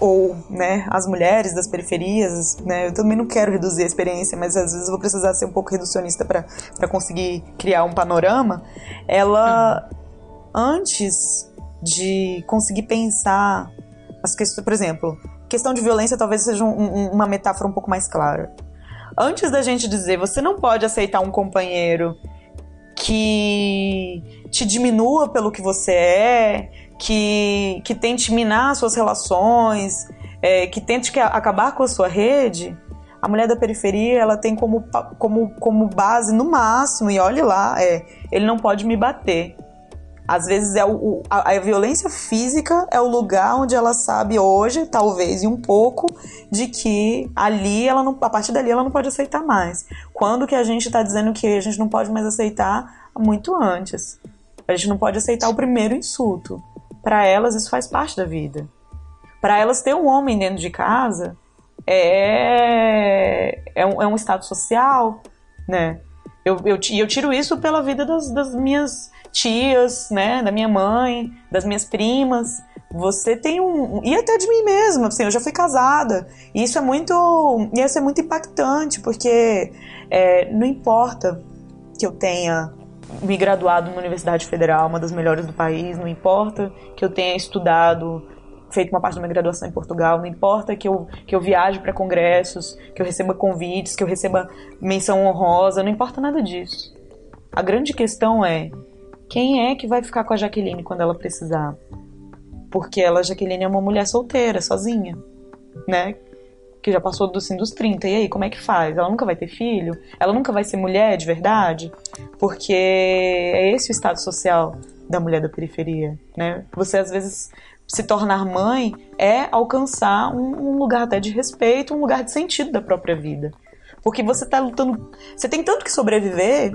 ou né, as mulheres das periferias, né, eu também não quero reduzir a experiência, mas às vezes eu vou precisar ser um pouco reducionista para conseguir criar um panorama. Ela, antes de conseguir pensar as questões, por exemplo, questão de violência talvez seja um, um, uma metáfora um pouco mais clara. Antes da gente dizer você não pode aceitar um companheiro que te diminua pelo que você é, que, que tente minar suas relações, é, que tente que, acabar com a sua rede, a mulher da periferia ela tem como, como, como base no máximo, e olhe lá, é, ele não pode me bater. Às vezes é o, a, a, violência física é o lugar onde ela sabe hoje, talvez, e um pouco, de que ali ela não, a partir dali ela não pode aceitar mais. Quando que a gente está dizendo que a gente não pode mais aceitar? Muito antes. A gente não pode aceitar o primeiro insulto para elas isso faz parte da vida. Para elas ter um homem dentro de casa é, é, um, é um estado social, né? Eu, eu, eu tiro isso pela vida das, das minhas tias, né? Da minha mãe, das minhas primas. Você tem um. E até de mim mesma, assim, eu já fui casada. E isso é muito. Isso é muito impactante, porque é, não importa que eu tenha me graduado numa universidade federal, uma das melhores do país, não importa que eu tenha estudado, feito uma parte da minha graduação em Portugal, não importa que eu, que eu viaje para congressos, que eu receba convites, que eu receba menção honrosa, não importa nada disso. A grande questão é quem é que vai ficar com a Jaqueline quando ela precisar? Porque ela, Jaqueline, é uma mulher solteira, sozinha, né? Que já passou dos, assim, dos 30. E aí, como é que faz? Ela nunca vai ter filho? Ela nunca vai ser mulher de verdade? Porque é esse o estado social da mulher da periferia, né? Você, às vezes, se tornar mãe é alcançar um, um lugar até de respeito, um lugar de sentido da própria vida. Porque você tá lutando... Você tem tanto que sobreviver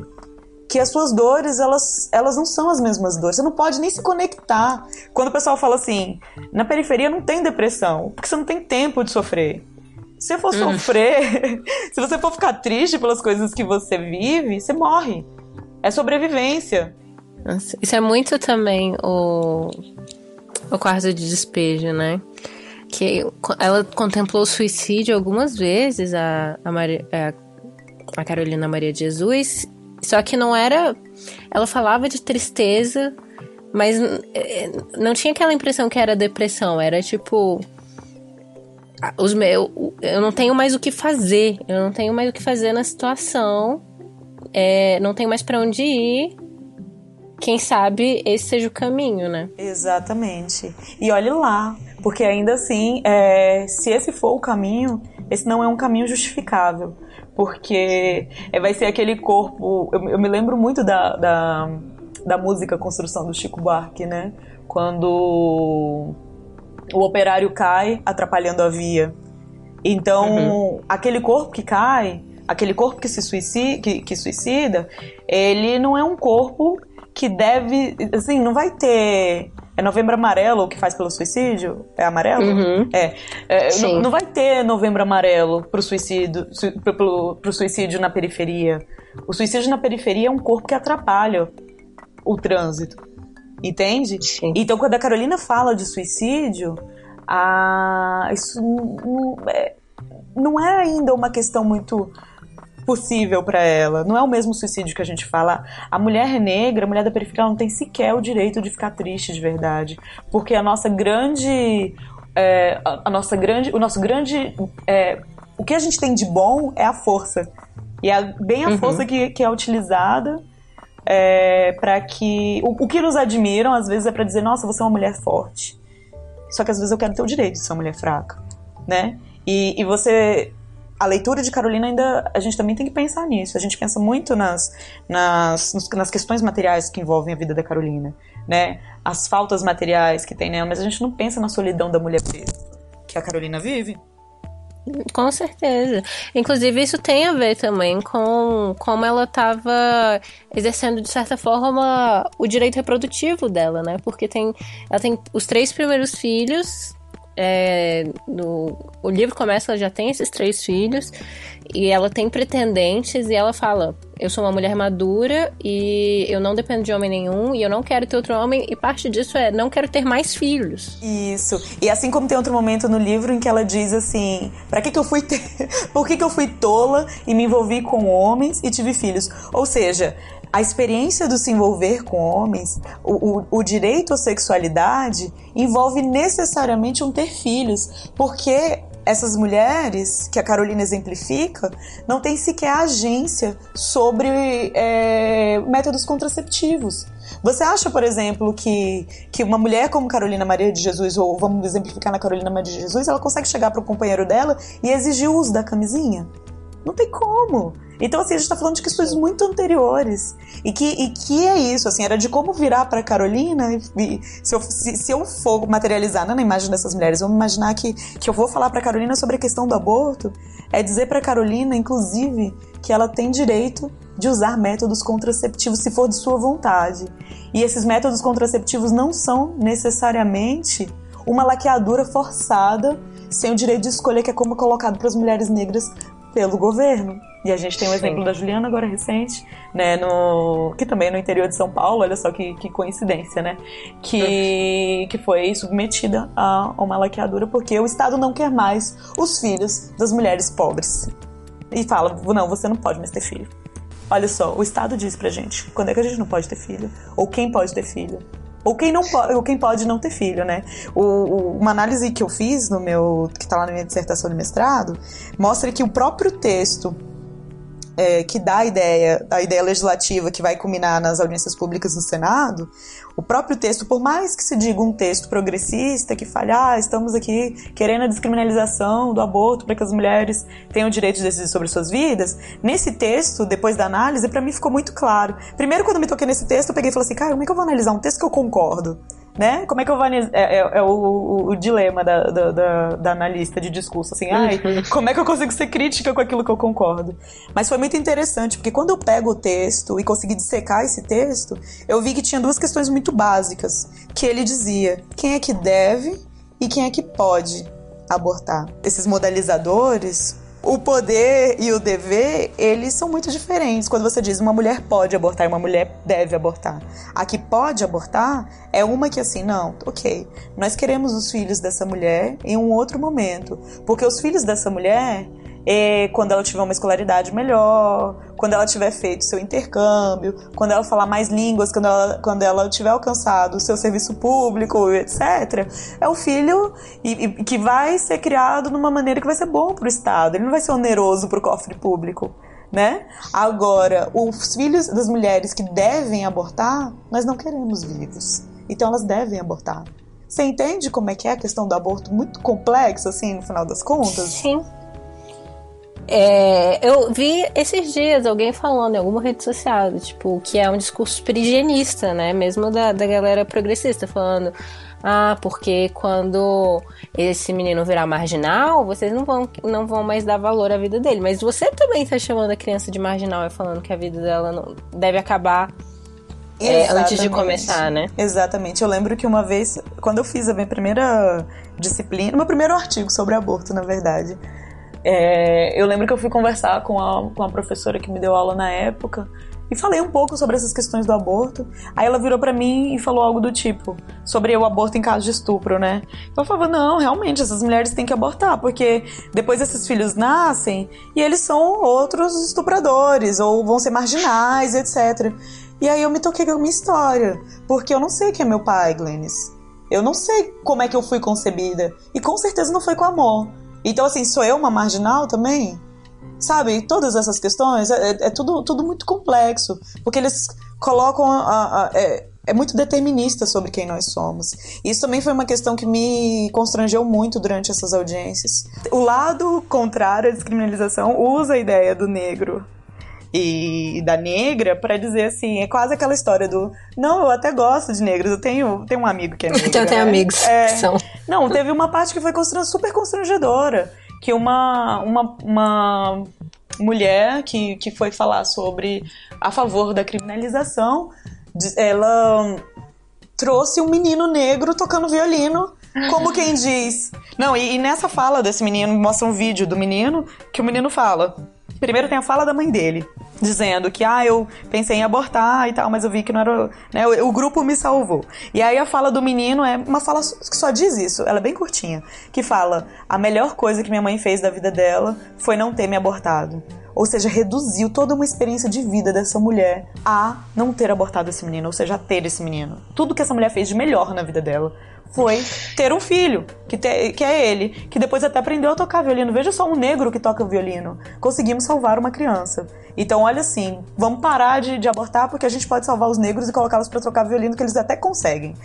que as suas dores, elas, elas não são as mesmas dores. Você não pode nem se conectar. Quando o pessoal fala assim, na periferia não tem depressão, porque você não tem tempo de sofrer. Se você for hum. sofrer, se você for ficar triste pelas coisas que você vive, você morre. É sobrevivência. Nossa, isso é muito também o, o quarto de despejo, né? Que ela contemplou o suicídio algumas vezes, a, a, Maria, a, a Carolina Maria de Jesus, só que não era. Ela falava de tristeza, mas é, não tinha aquela impressão que era depressão. Era tipo. Os meu, eu não tenho mais o que fazer. Eu não tenho mais o que fazer na situação. É, não tenho mais para onde ir. Quem sabe esse seja o caminho, né? Exatamente. E olhe lá, porque ainda assim, é, se esse for o caminho, esse não é um caminho justificável porque é, vai ser aquele corpo. Eu, eu me lembro muito da, da, da, música Construção do Chico Buarque, né? Quando o operário cai atrapalhando a via. Então, uhum. aquele corpo que cai, aquele corpo que se suicida, que, que suicida, ele não é um corpo que deve. Assim, não vai ter é Novembro Amarelo o que faz pelo suicídio? É amarelo? Uhum. É. é não, não, vai ter Novembro Amarelo pro suicídio, su, pro, pro suicídio na periferia. O suicídio na periferia é um corpo que atrapalha o trânsito. Entende? Sim. Então, quando a Carolina fala de suicídio, isso não é, não é ainda uma questão muito possível para ela. Não é o mesmo suicídio que a gente fala. A mulher negra, a mulher da periferia, não tem sequer o direito de ficar triste de verdade, porque a nossa grande, é, a, a, nossa grande, o nosso grande, é, o que a gente tem de bom é a força e é bem a uhum. força que, que é utilizada. É, para que o, o que nos admiram às vezes é para dizer nossa você é uma mulher forte só que às vezes eu quero ter o direito de ser uma mulher fraca né e, e você a leitura de Carolina ainda a gente também tem que pensar nisso. A gente pensa muito nas, nas, nas questões materiais que envolvem a vida da Carolina, né? As faltas materiais que tem nela, mas a gente não pensa na solidão da mulher preta que a Carolina vive. Com certeza. Inclusive, isso tem a ver também com como ela estava exercendo, de certa forma, o direito reprodutivo dela, né? Porque tem, ela tem os três primeiros filhos é, no, o livro começa, ela já tem esses três filhos e ela tem pretendentes e ela fala: Eu sou uma mulher madura e eu não dependo de homem nenhum e eu não quero ter outro homem. E parte disso é: não quero ter mais filhos. Isso. E assim como tem outro momento no livro em que ela diz assim: Pra que, que eu fui ter. Por que, que eu fui tola e me envolvi com homens e tive filhos? Ou seja, a experiência do se envolver com homens, o, o, o, direito à sexualidade, envolve necessariamente um ter filhos, porque essas mulheres, que a Carolina exemplifica, não têm sequer agência sobre é, métodos contraceptivos. Você acha, por exemplo, que, que uma mulher como Carolina Maria de Jesus, ou vamos exemplificar na Carolina Maria de Jesus, ela consegue chegar para o companheiro dela e exigir o uso da camisinha? Não tem como. Então, assim, a gente tá falando de questões muito anteriores. E que, e que é isso, assim, era de como virar pra Carolina. E, se, eu, se, se, eu for materializar né, na imagem dessas mulheres, vamos imaginar que, que eu vou falar pra Carolina sobre a questão do aborto. É dizer pra Carolina, inclusive, que ela tem direito de usar métodos contraceptivos se for de sua vontade. E esses métodos contraceptivos não são necessariamente uma laqueadura forçada sem o direito de escolha que é como colocado para as mulheres negras pelo governo. E a gente tem o um exemplo da Juliana agora recente, né, no que também é no interior de São Paulo, olha só que, que coincidência, né, que que foi submetida a uma laqueadura porque o Estado não quer mais os filhos das mulheres pobres. E fala, não, você não pode mais ter filho. Olha só, o Estado diz pra gente quando é que a gente não pode ter filho, ou quem pode ter filho ou quem não pode, ou quem pode não ter filho, né? O, o, uma análise que eu fiz no meu, que está lá na minha dissertação de mestrado, mostra que o próprio texto é, que dá a ideia, a ideia legislativa que vai culminar nas audiências públicas no Senado, o próprio texto, por mais que se diga um texto progressista, que fale, ah, estamos aqui querendo a descriminalização do aborto para que as mulheres tenham o direito de decidir sobre suas vidas, nesse texto, depois da análise, para mim ficou muito claro. Primeiro, quando me toquei nesse texto, eu peguei e falei assim, cara, como é que eu vou analisar um texto que eu concordo? Né? Como é que eu vou é, é, é o, o, o, dilema da, da, da, da, analista de discurso, assim, ai, uhum. como é que eu consigo ser crítica com aquilo que eu concordo? Mas foi muito interessante, porque quando eu pego o texto e consegui dissecar esse texto, eu vi que tinha duas questões muito básicas, que ele dizia, quem é que deve e quem é que pode abortar. Esses modalizadores o poder e o dever, eles são muito diferentes. Quando você diz uma mulher pode abortar e uma mulher deve abortar. A que pode abortar é uma que assim, não, ok, nós queremos os filhos dessa mulher em um outro momento. Porque os filhos dessa mulher e quando ela tiver uma escolaridade melhor, quando ela tiver feito seu intercâmbio, quando ela falar mais línguas, quando ela, quando ela tiver alcançado o seu serviço público, etc., é o filho e, e, que vai ser criado numa maneira que vai ser bom para o Estado, ele não vai ser oneroso para o cofre público. Né? Agora, os filhos das mulheres que devem abortar, nós não queremos vivos. Então elas devem abortar. Você entende como é que é a questão do aborto muito complexa, assim, no final das contas? Sim. É, eu vi esses dias alguém falando em alguma rede social, tipo, que é um discurso perigenista, né? Mesmo da, da galera progressista, falando. Ah, porque quando esse menino virar marginal, vocês não vão, não vão mais dar valor à vida dele. Mas você também está chamando a criança de marginal e falando que a vida dela não deve acabar é, antes de começar, né? Exatamente. Eu lembro que uma vez, quando eu fiz a minha primeira disciplina, meu primeiro artigo sobre aborto, na verdade, é, eu lembro que eu fui conversar com a, com a professora que me deu aula na época e falei um pouco sobre essas questões do aborto. Aí ela virou para mim e falou algo do tipo sobre o aborto em caso de estupro, né? Eu falava: "Não, realmente essas mulheres têm que abortar, porque depois esses filhos nascem e eles são outros estupradores ou vão ser marginais, etc". E aí eu me toquei com a minha história, porque eu não sei quem é meu pai, Glennis. Eu não sei como é que eu fui concebida e com certeza não foi com amor. Então, assim, sou eu uma marginal também? Sabe? Todas essas questões, é, é, é tudo, tudo muito complexo, porque eles colocam a, a, é, é muito determinista sobre quem nós somos. Isso também foi uma questão que me constrangeu muito durante essas audiências. O lado contrário à descriminalização usa a ideia do negro e da negra para dizer assim, é quase aquela história do não, eu até gosto de negros, eu tenho, tenho um amigo que é negro. eu tenho né? amigos é, que são. Não, teve uma parte que foi super constrangedora, que uma, uma, uma mulher que, que foi falar sobre a favor da criminalização, ela trouxe um menino negro tocando violino como quem diz. Não, e, e, nessa fala desse menino, mostra um vídeo do menino que o menino fala. Primeiro tem a fala da mãe dele, dizendo que, ah, eu pensei em abortar e tal, mas eu vi que não era. Né, o, o, grupo me salvou. E aí a fala do menino é uma fala que só diz isso, ela é bem curtinha, que fala: a melhor coisa que minha mãe fez da vida dela foi não ter me abortado. Ou seja, reduziu toda uma experiência de vida dessa mulher a não ter abortado esse menino, ou seja, a ter esse menino. Tudo que essa mulher fez de melhor na vida dela foi ter um filho, que, te, que é ele, que depois até aprendeu a tocar violino. Veja só um negro que toca violino. Conseguimos salvar uma criança. Então, olha assim, vamos parar de, de abortar porque a gente pode salvar os negros e colocá-los para tocar violino, que eles até conseguem.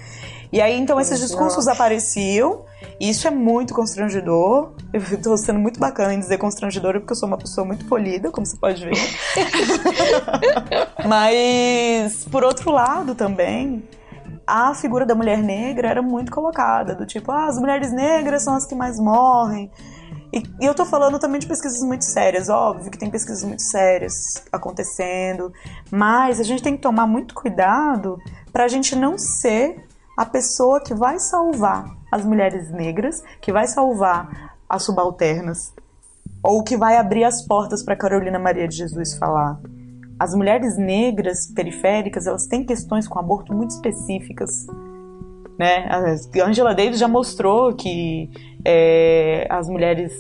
E aí, então, esses discursos apareciam, e isso é muito constrangedor. Eu estou sendo muito bacana em dizer constrangedora, porque eu sou uma pessoa muito polida, como você pode ver. Mas, por outro lado também, a figura da mulher negra era muito colocada, do tipo, ah, as mulheres negras são as que mais morrem. E, e, eu tô falando também de pesquisas muito sérias, óbvio que tem pesquisas muito sérias acontecendo, mas a gente tem que tomar muito cuidado para a gente não ser a pessoa que vai salvar as mulheres negras, que vai salvar as subalternas ou que vai abrir as portas para Carolina Maria de Jesus falar. As mulheres negras periféricas, elas têm questões com aborto muito específicas. Né? A Angela Davis já mostrou que é, as mulheres.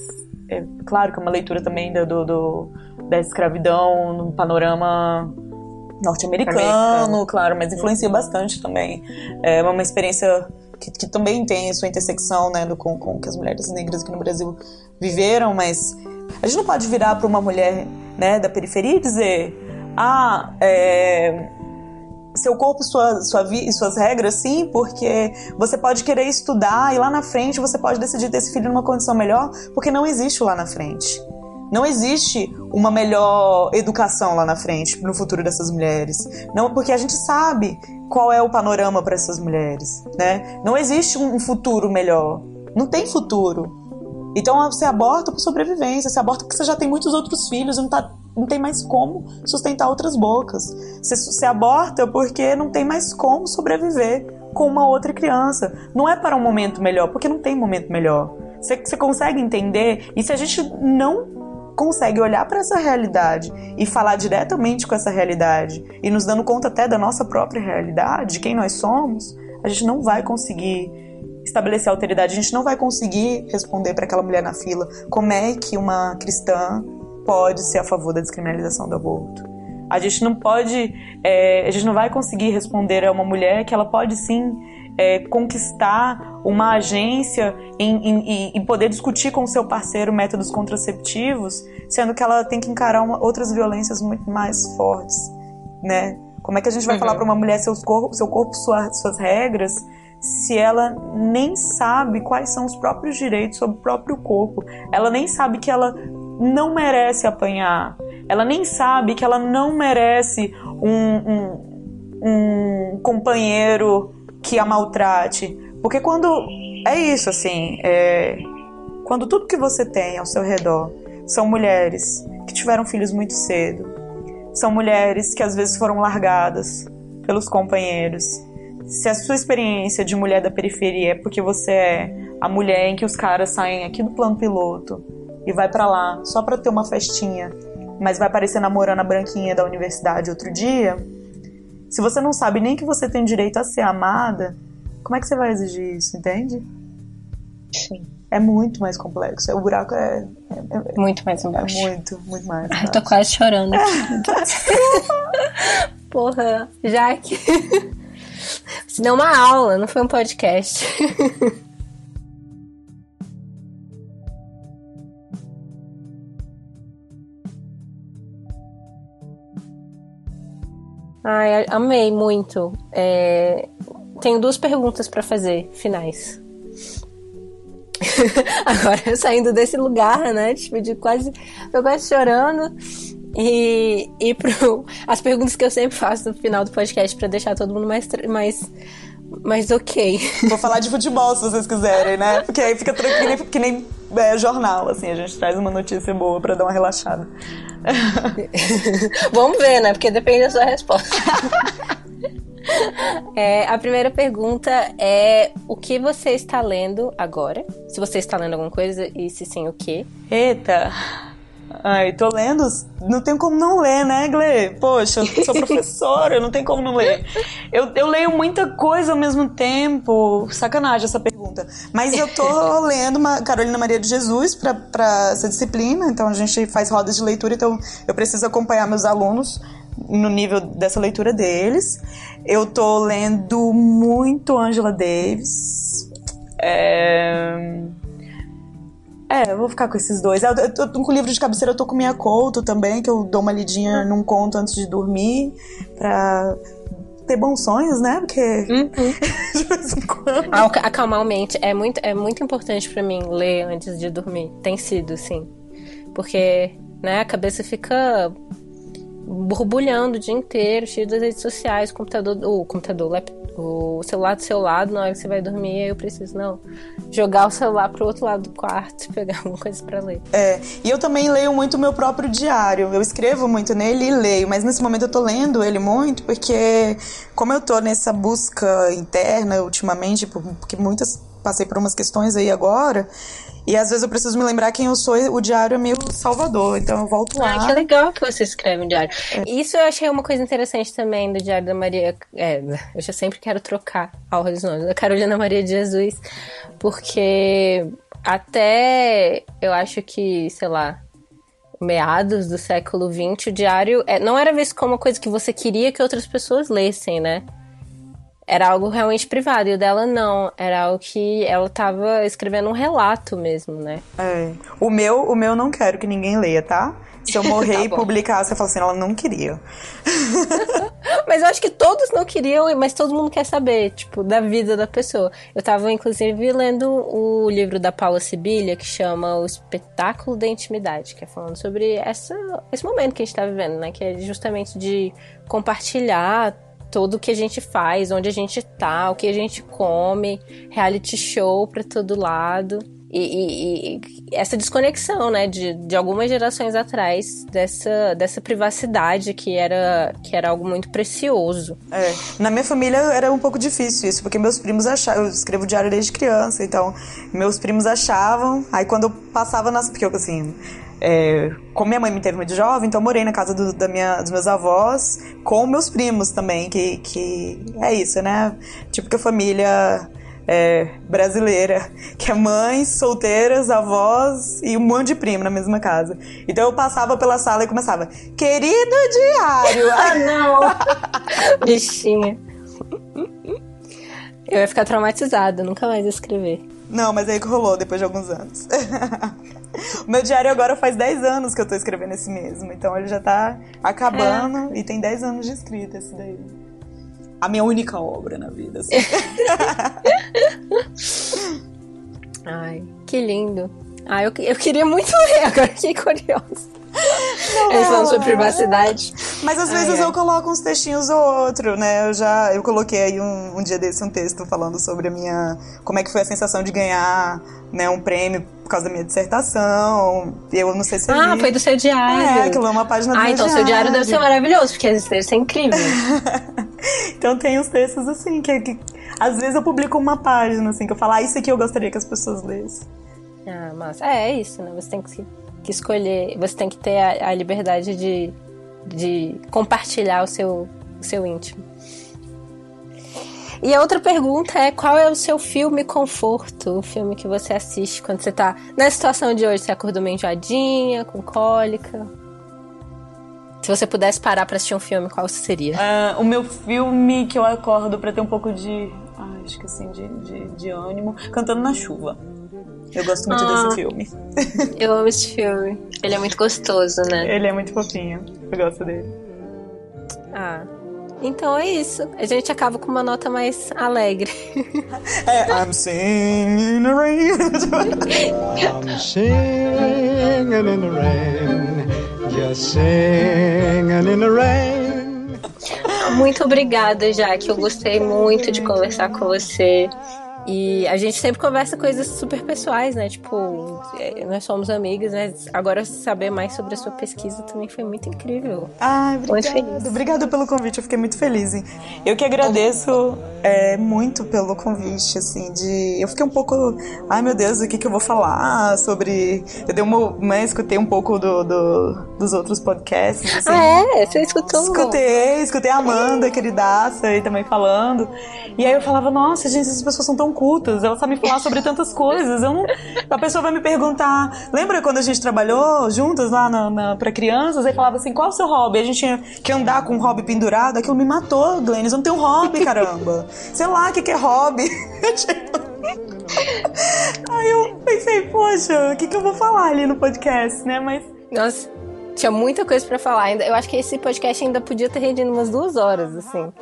É, claro que é uma leitura também do, do da escravidão no panorama norte-americano, claro, mas influencia bastante também. É uma experiência que, que também tem sua intersecção né, do, com, com que as mulheres negras aqui no Brasil viveram, mas a gente não pode virar para uma mulher né, da periferia e dizer: ah, é, seu corpo sua, sua e suas regras, sim, porque você pode querer estudar e lá na frente você pode decidir ter esse filho numa condição melhor, porque não existe lá na frente. Não existe uma melhor educação lá na frente, no futuro dessas mulheres. Não, porque a gente sabe qual é o panorama para essas mulheres, né? Não existe um futuro melhor. Não tem futuro. Então você aborta por sobrevivência, você aborta porque você já tem muitos outros filhos e não, tá, não tem mais como sustentar outras bocas. Você, aborta porque não tem mais como sobreviver com uma outra criança. Não é para um momento melhor, porque não tem momento melhor. Você, você consegue entender? E se a gente não consegue olhar para essa realidade e falar diretamente com essa realidade e nos dando conta até da nossa própria realidade, de quem nós somos, a gente não vai conseguir estabelecer alteridade, a gente não vai conseguir responder para aquela mulher na fila como é que uma cristã pode ser a favor da descriminalização do aborto. A gente não pode, é, a gente não vai conseguir responder a uma mulher que ela pode sim é, conquistar uma agência em, em, em, poder discutir com o seu parceiro métodos contraceptivos, sendo que ela tem que encarar uma, outras violências muito mais fortes, né? Como é que a gente vai uhum. falar para uma mulher seus corpo, seu corpo, sua, suas regras, se ela nem sabe quais são os próprios direitos sobre o próprio corpo? Ela nem sabe que ela não merece apanhar. Ela nem sabe que ela não merece um, um, um companheiro que a maltrate. Porque quando. É isso, assim. É, quando tudo que você tem ao seu redor são mulheres que tiveram filhos muito cedo, são mulheres que às vezes foram largadas pelos companheiros. Se a sua experiência de mulher da periferia é porque você é a mulher em que os caras saem aqui do plano piloto e vai para lá só para ter uma festinha, mas vai aparecer namorando a branquinha da universidade outro dia, se você não sabe nem que você tem direito a ser amada, como é que você vai exigir isso, entende? Sim. É muito mais complexo. O buraco é. é, é muito mais embaixo. É muito, muito mais. Ai, tô quase chorando. Porra, Jaque. Você deu uma aula, não foi um podcast. Ai, amei muito. É... Tenho duas perguntas para fazer, finais. Agora, saindo desse lugar, né? Tipo, de quase. Tô quase chorando. E, e pro, as perguntas que eu sempre faço no final do podcast para deixar todo mundo mais, mais, mais ok. Vou falar de futebol se vocês quiserem, né? Porque aí fica tranquilo, que nem é, jornal, assim, a gente traz uma notícia boa para dar uma relaxada. Vamos ver, né? Porque depende da sua resposta. É, a primeira pergunta é o que você está lendo agora? Se você está lendo alguma coisa e se sim, o que? Eita! Ai, tô lendo. Não tem como não ler, né, Gle? Poxa, eu sou professora, não tem como não ler. Eu, eu leio muita coisa ao mesmo tempo. Sacanagem essa pergunta. Mas eu tô lendo uma Carolina Maria de Jesus pra, pra essa disciplina, então a gente faz rodas de leitura, então eu preciso acompanhar meus alunos no nível dessa leitura deles. Eu tô lendo muito Angela Davis. É é, eu vou ficar com esses dois. Eu, eu, eu, com o livro de cabeceira eu tô com minha Couto também, que eu dou uma lidinha num conto antes de dormir, pra ter bons sonhos, né? Porque uhum. de vez em quando. Acalmar a mente. É muito, é muito importante para mim ler antes de dormir. Tem sido, sim. Porque, né, a cabeça fica borbulhando o dia inteiro, cheio das redes sociais, computador, o computador, o celular do seu lado, na hora que você vai dormir, eu preciso, não, jogar o celular pro outro lado do quarto pegar alguma coisa para ler. É, e eu também leio muito o meu próprio diário, eu escrevo muito nele e leio, mas nesse momento eu tô lendo ele muito porque, como eu tô nessa busca interna ultimamente, porque muitas passei por umas questões aí agora, E às vezes eu preciso me lembrar quem eu sou, o diário é meio salvador, então eu volto lá. Ah, que legal que você escreve um diário. É. Isso eu achei uma coisa interessante também do diário da Maria. É, eu já sempre quero trocar ao horizonte, da Carolina Maria de Jesus, porque até eu acho que, sei lá, meados do século XX, o diário é, não era visto como uma coisa que você queria que outras pessoas lessem, né? Era algo realmente privado. E o dela não. Era algo que ela estava escrevendo um relato mesmo, né? É. O meu, o meu não quero que ninguém leia, tá? Se eu morrer tá e publicar, você fala assim, ela não queria. mas eu acho que todos não queriam, mas todo mundo quer saber, tipo, da vida da pessoa. Eu tava, inclusive, lendo o livro da Paula Sibilha, que chama O Espetáculo da Intimidade, que é falando sobre essa, esse momento que a gente tá vivendo, né? Que é justamente de compartilhar tudo que a gente faz, onde a gente tá, o que a gente come, reality show pra todo lado. E, e, e, essa desconexão, né, de, de algumas gerações atrás, dessa, dessa privacidade que era, que era algo muito precioso. É, na minha família era um pouco difícil isso, porque meus primos achavam, eu escrevo diário desde criança, então meus primos achavam, aí quando eu passava nas, porque eu assim, é, como minha mãe me teve muito jovem, então eu morei na casa do, da minha, dos meus avós com meus primos também, que, que é isso, né? Tipo que a família é, brasileira, que é mães, solteiras, avós e um monte de primo na mesma casa. Então eu passava pela sala e começava, querido diário! ah, não! Bichinha. Eu ia ficar traumatizada, nunca mais ia escrever. Não, mas aí que rolou depois de alguns anos. o meu diário agora faz 10 anos que eu tô escrevendo esse mesmo. Então ele já tá acabando é. e tem 10 anos de escrita esse daí. A minha única obra na vida. Assim. Ai, que lindo. Ah, eu, eu queria muito ler agora, fiquei curiosa. Não, Eles falam sobre privacidade. Mas às vezes eu coloco uns textinhos ou outro, né? Eu já eu coloquei aí um, um dia desse um texto falando sobre a minha. como é que foi a sensação de ganhar né, um prêmio por causa da minha dissertação. Eu não sei se Ah, vi. foi do seu diário. É, aquilo é uma página do Ah, então seu diário deve ser maravilhoso, porque deve ser incrível. então tem uns textos assim que, que, às vezes eu publico uma página assim que eu falo, ah, isso aqui eu gostaria que as pessoas lessem. Ah, mas é, é isso, né? Você tem que que escolher, você tem que ter a, a liberdade de, de compartilhar o seu, o seu íntimo. E a outra pergunta é qual é o seu filme conforto, o filme que você assiste quando você tá na situação de hoje, você acordou meio enjoadinha, com cólica? Se você pudesse parar para assistir um filme, qual seria? Uh, o meu filme que eu acordo para ter um pouco de, ah, acho que assim, de, de, de ânimo, Cantando na Chuva. Eu gosto muito ah, desse filme. Eu amo esse filme. Ele é muito gostoso, né? Ele é muito fofinho. Eu gosto dele. Ah. Então é isso. A gente acaba com uma nota mais alegre. É, I'm singing in the rain. I'm singing in the rain. Just singing in the rain. Muito obrigada, Jaque. Eu gostei muito de conversar com você. E a gente sempre conversa coisas super pessoais, né? Tipo, é, nós somos amigas, né? Agora saber mais sobre a sua pesquisa também foi muito incrível. Ai, obrigada. Obrigada pelo convite, eu fiquei muito feliz. Hein? Eu que agradeço é, muito pelo convite, assim, de. Eu fiquei um pouco. Ai meu Deus, o que, que eu vou falar sobre. Eu dei uma. Né, escutei um pouco do, do, dos outros podcasts. Assim. Ah, é? Você escutou? Escutei, escutei a Amanda, queridaça, aí também falando. E aí eu falava, nossa, gente, essas pessoas são tão cultas, ela sabe falar sobre tantas coisas. Eu não... A pessoa vai me perguntar, lembra quando a gente trabalhou juntas lá na, na, pra crianças? Aí falava assim, qual é o seu hobby? A gente tinha que andar com um hobby pendurado. Aquilo me matou, Glennis. Eu não tenho hobby, caramba. Sei lá o que, que é hobby. Aí eu pensei, poxa, o que, que eu vou falar ali no podcast, né? Mas. Nossa, tinha muita coisa para falar. Eu acho que esse podcast ainda podia ter rendido umas duas horas, assim.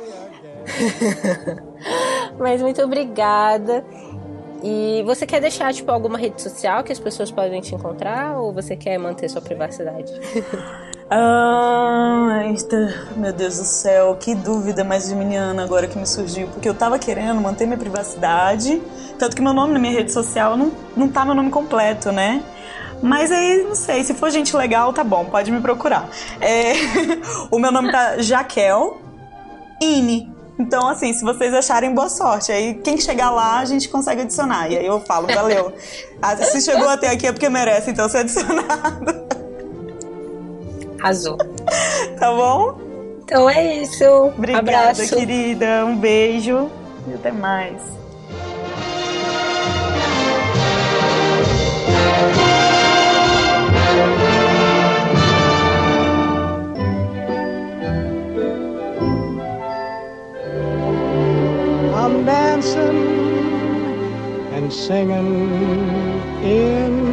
Mas muito obrigada. E você quer deixar, tipo, alguma rede social que as pessoas podem te encontrar? Ou você quer manter sua privacidade? ah, meu Deus do céu, que dúvida mais geminiana agora que me surgiu. Porque eu tava querendo manter minha privacidade. Tanto que meu nome na minha rede social não, não tá meu nome completo, né? Mas aí, não sei, se for gente legal, tá bom, pode me procurar. É, o meu nome tá Jaquel Ine. Então, assim, se vocês acharem, boa sorte. Aí, quem chegar lá, a gente consegue adicionar. E aí eu falo, valeu. Ah, se chegou até aqui é porque merece, então, ser adicionado. Arrasou. tá bom? Então é isso. Obrigada, Abraço. querida. Um beijo e até mais. Dancing and singing in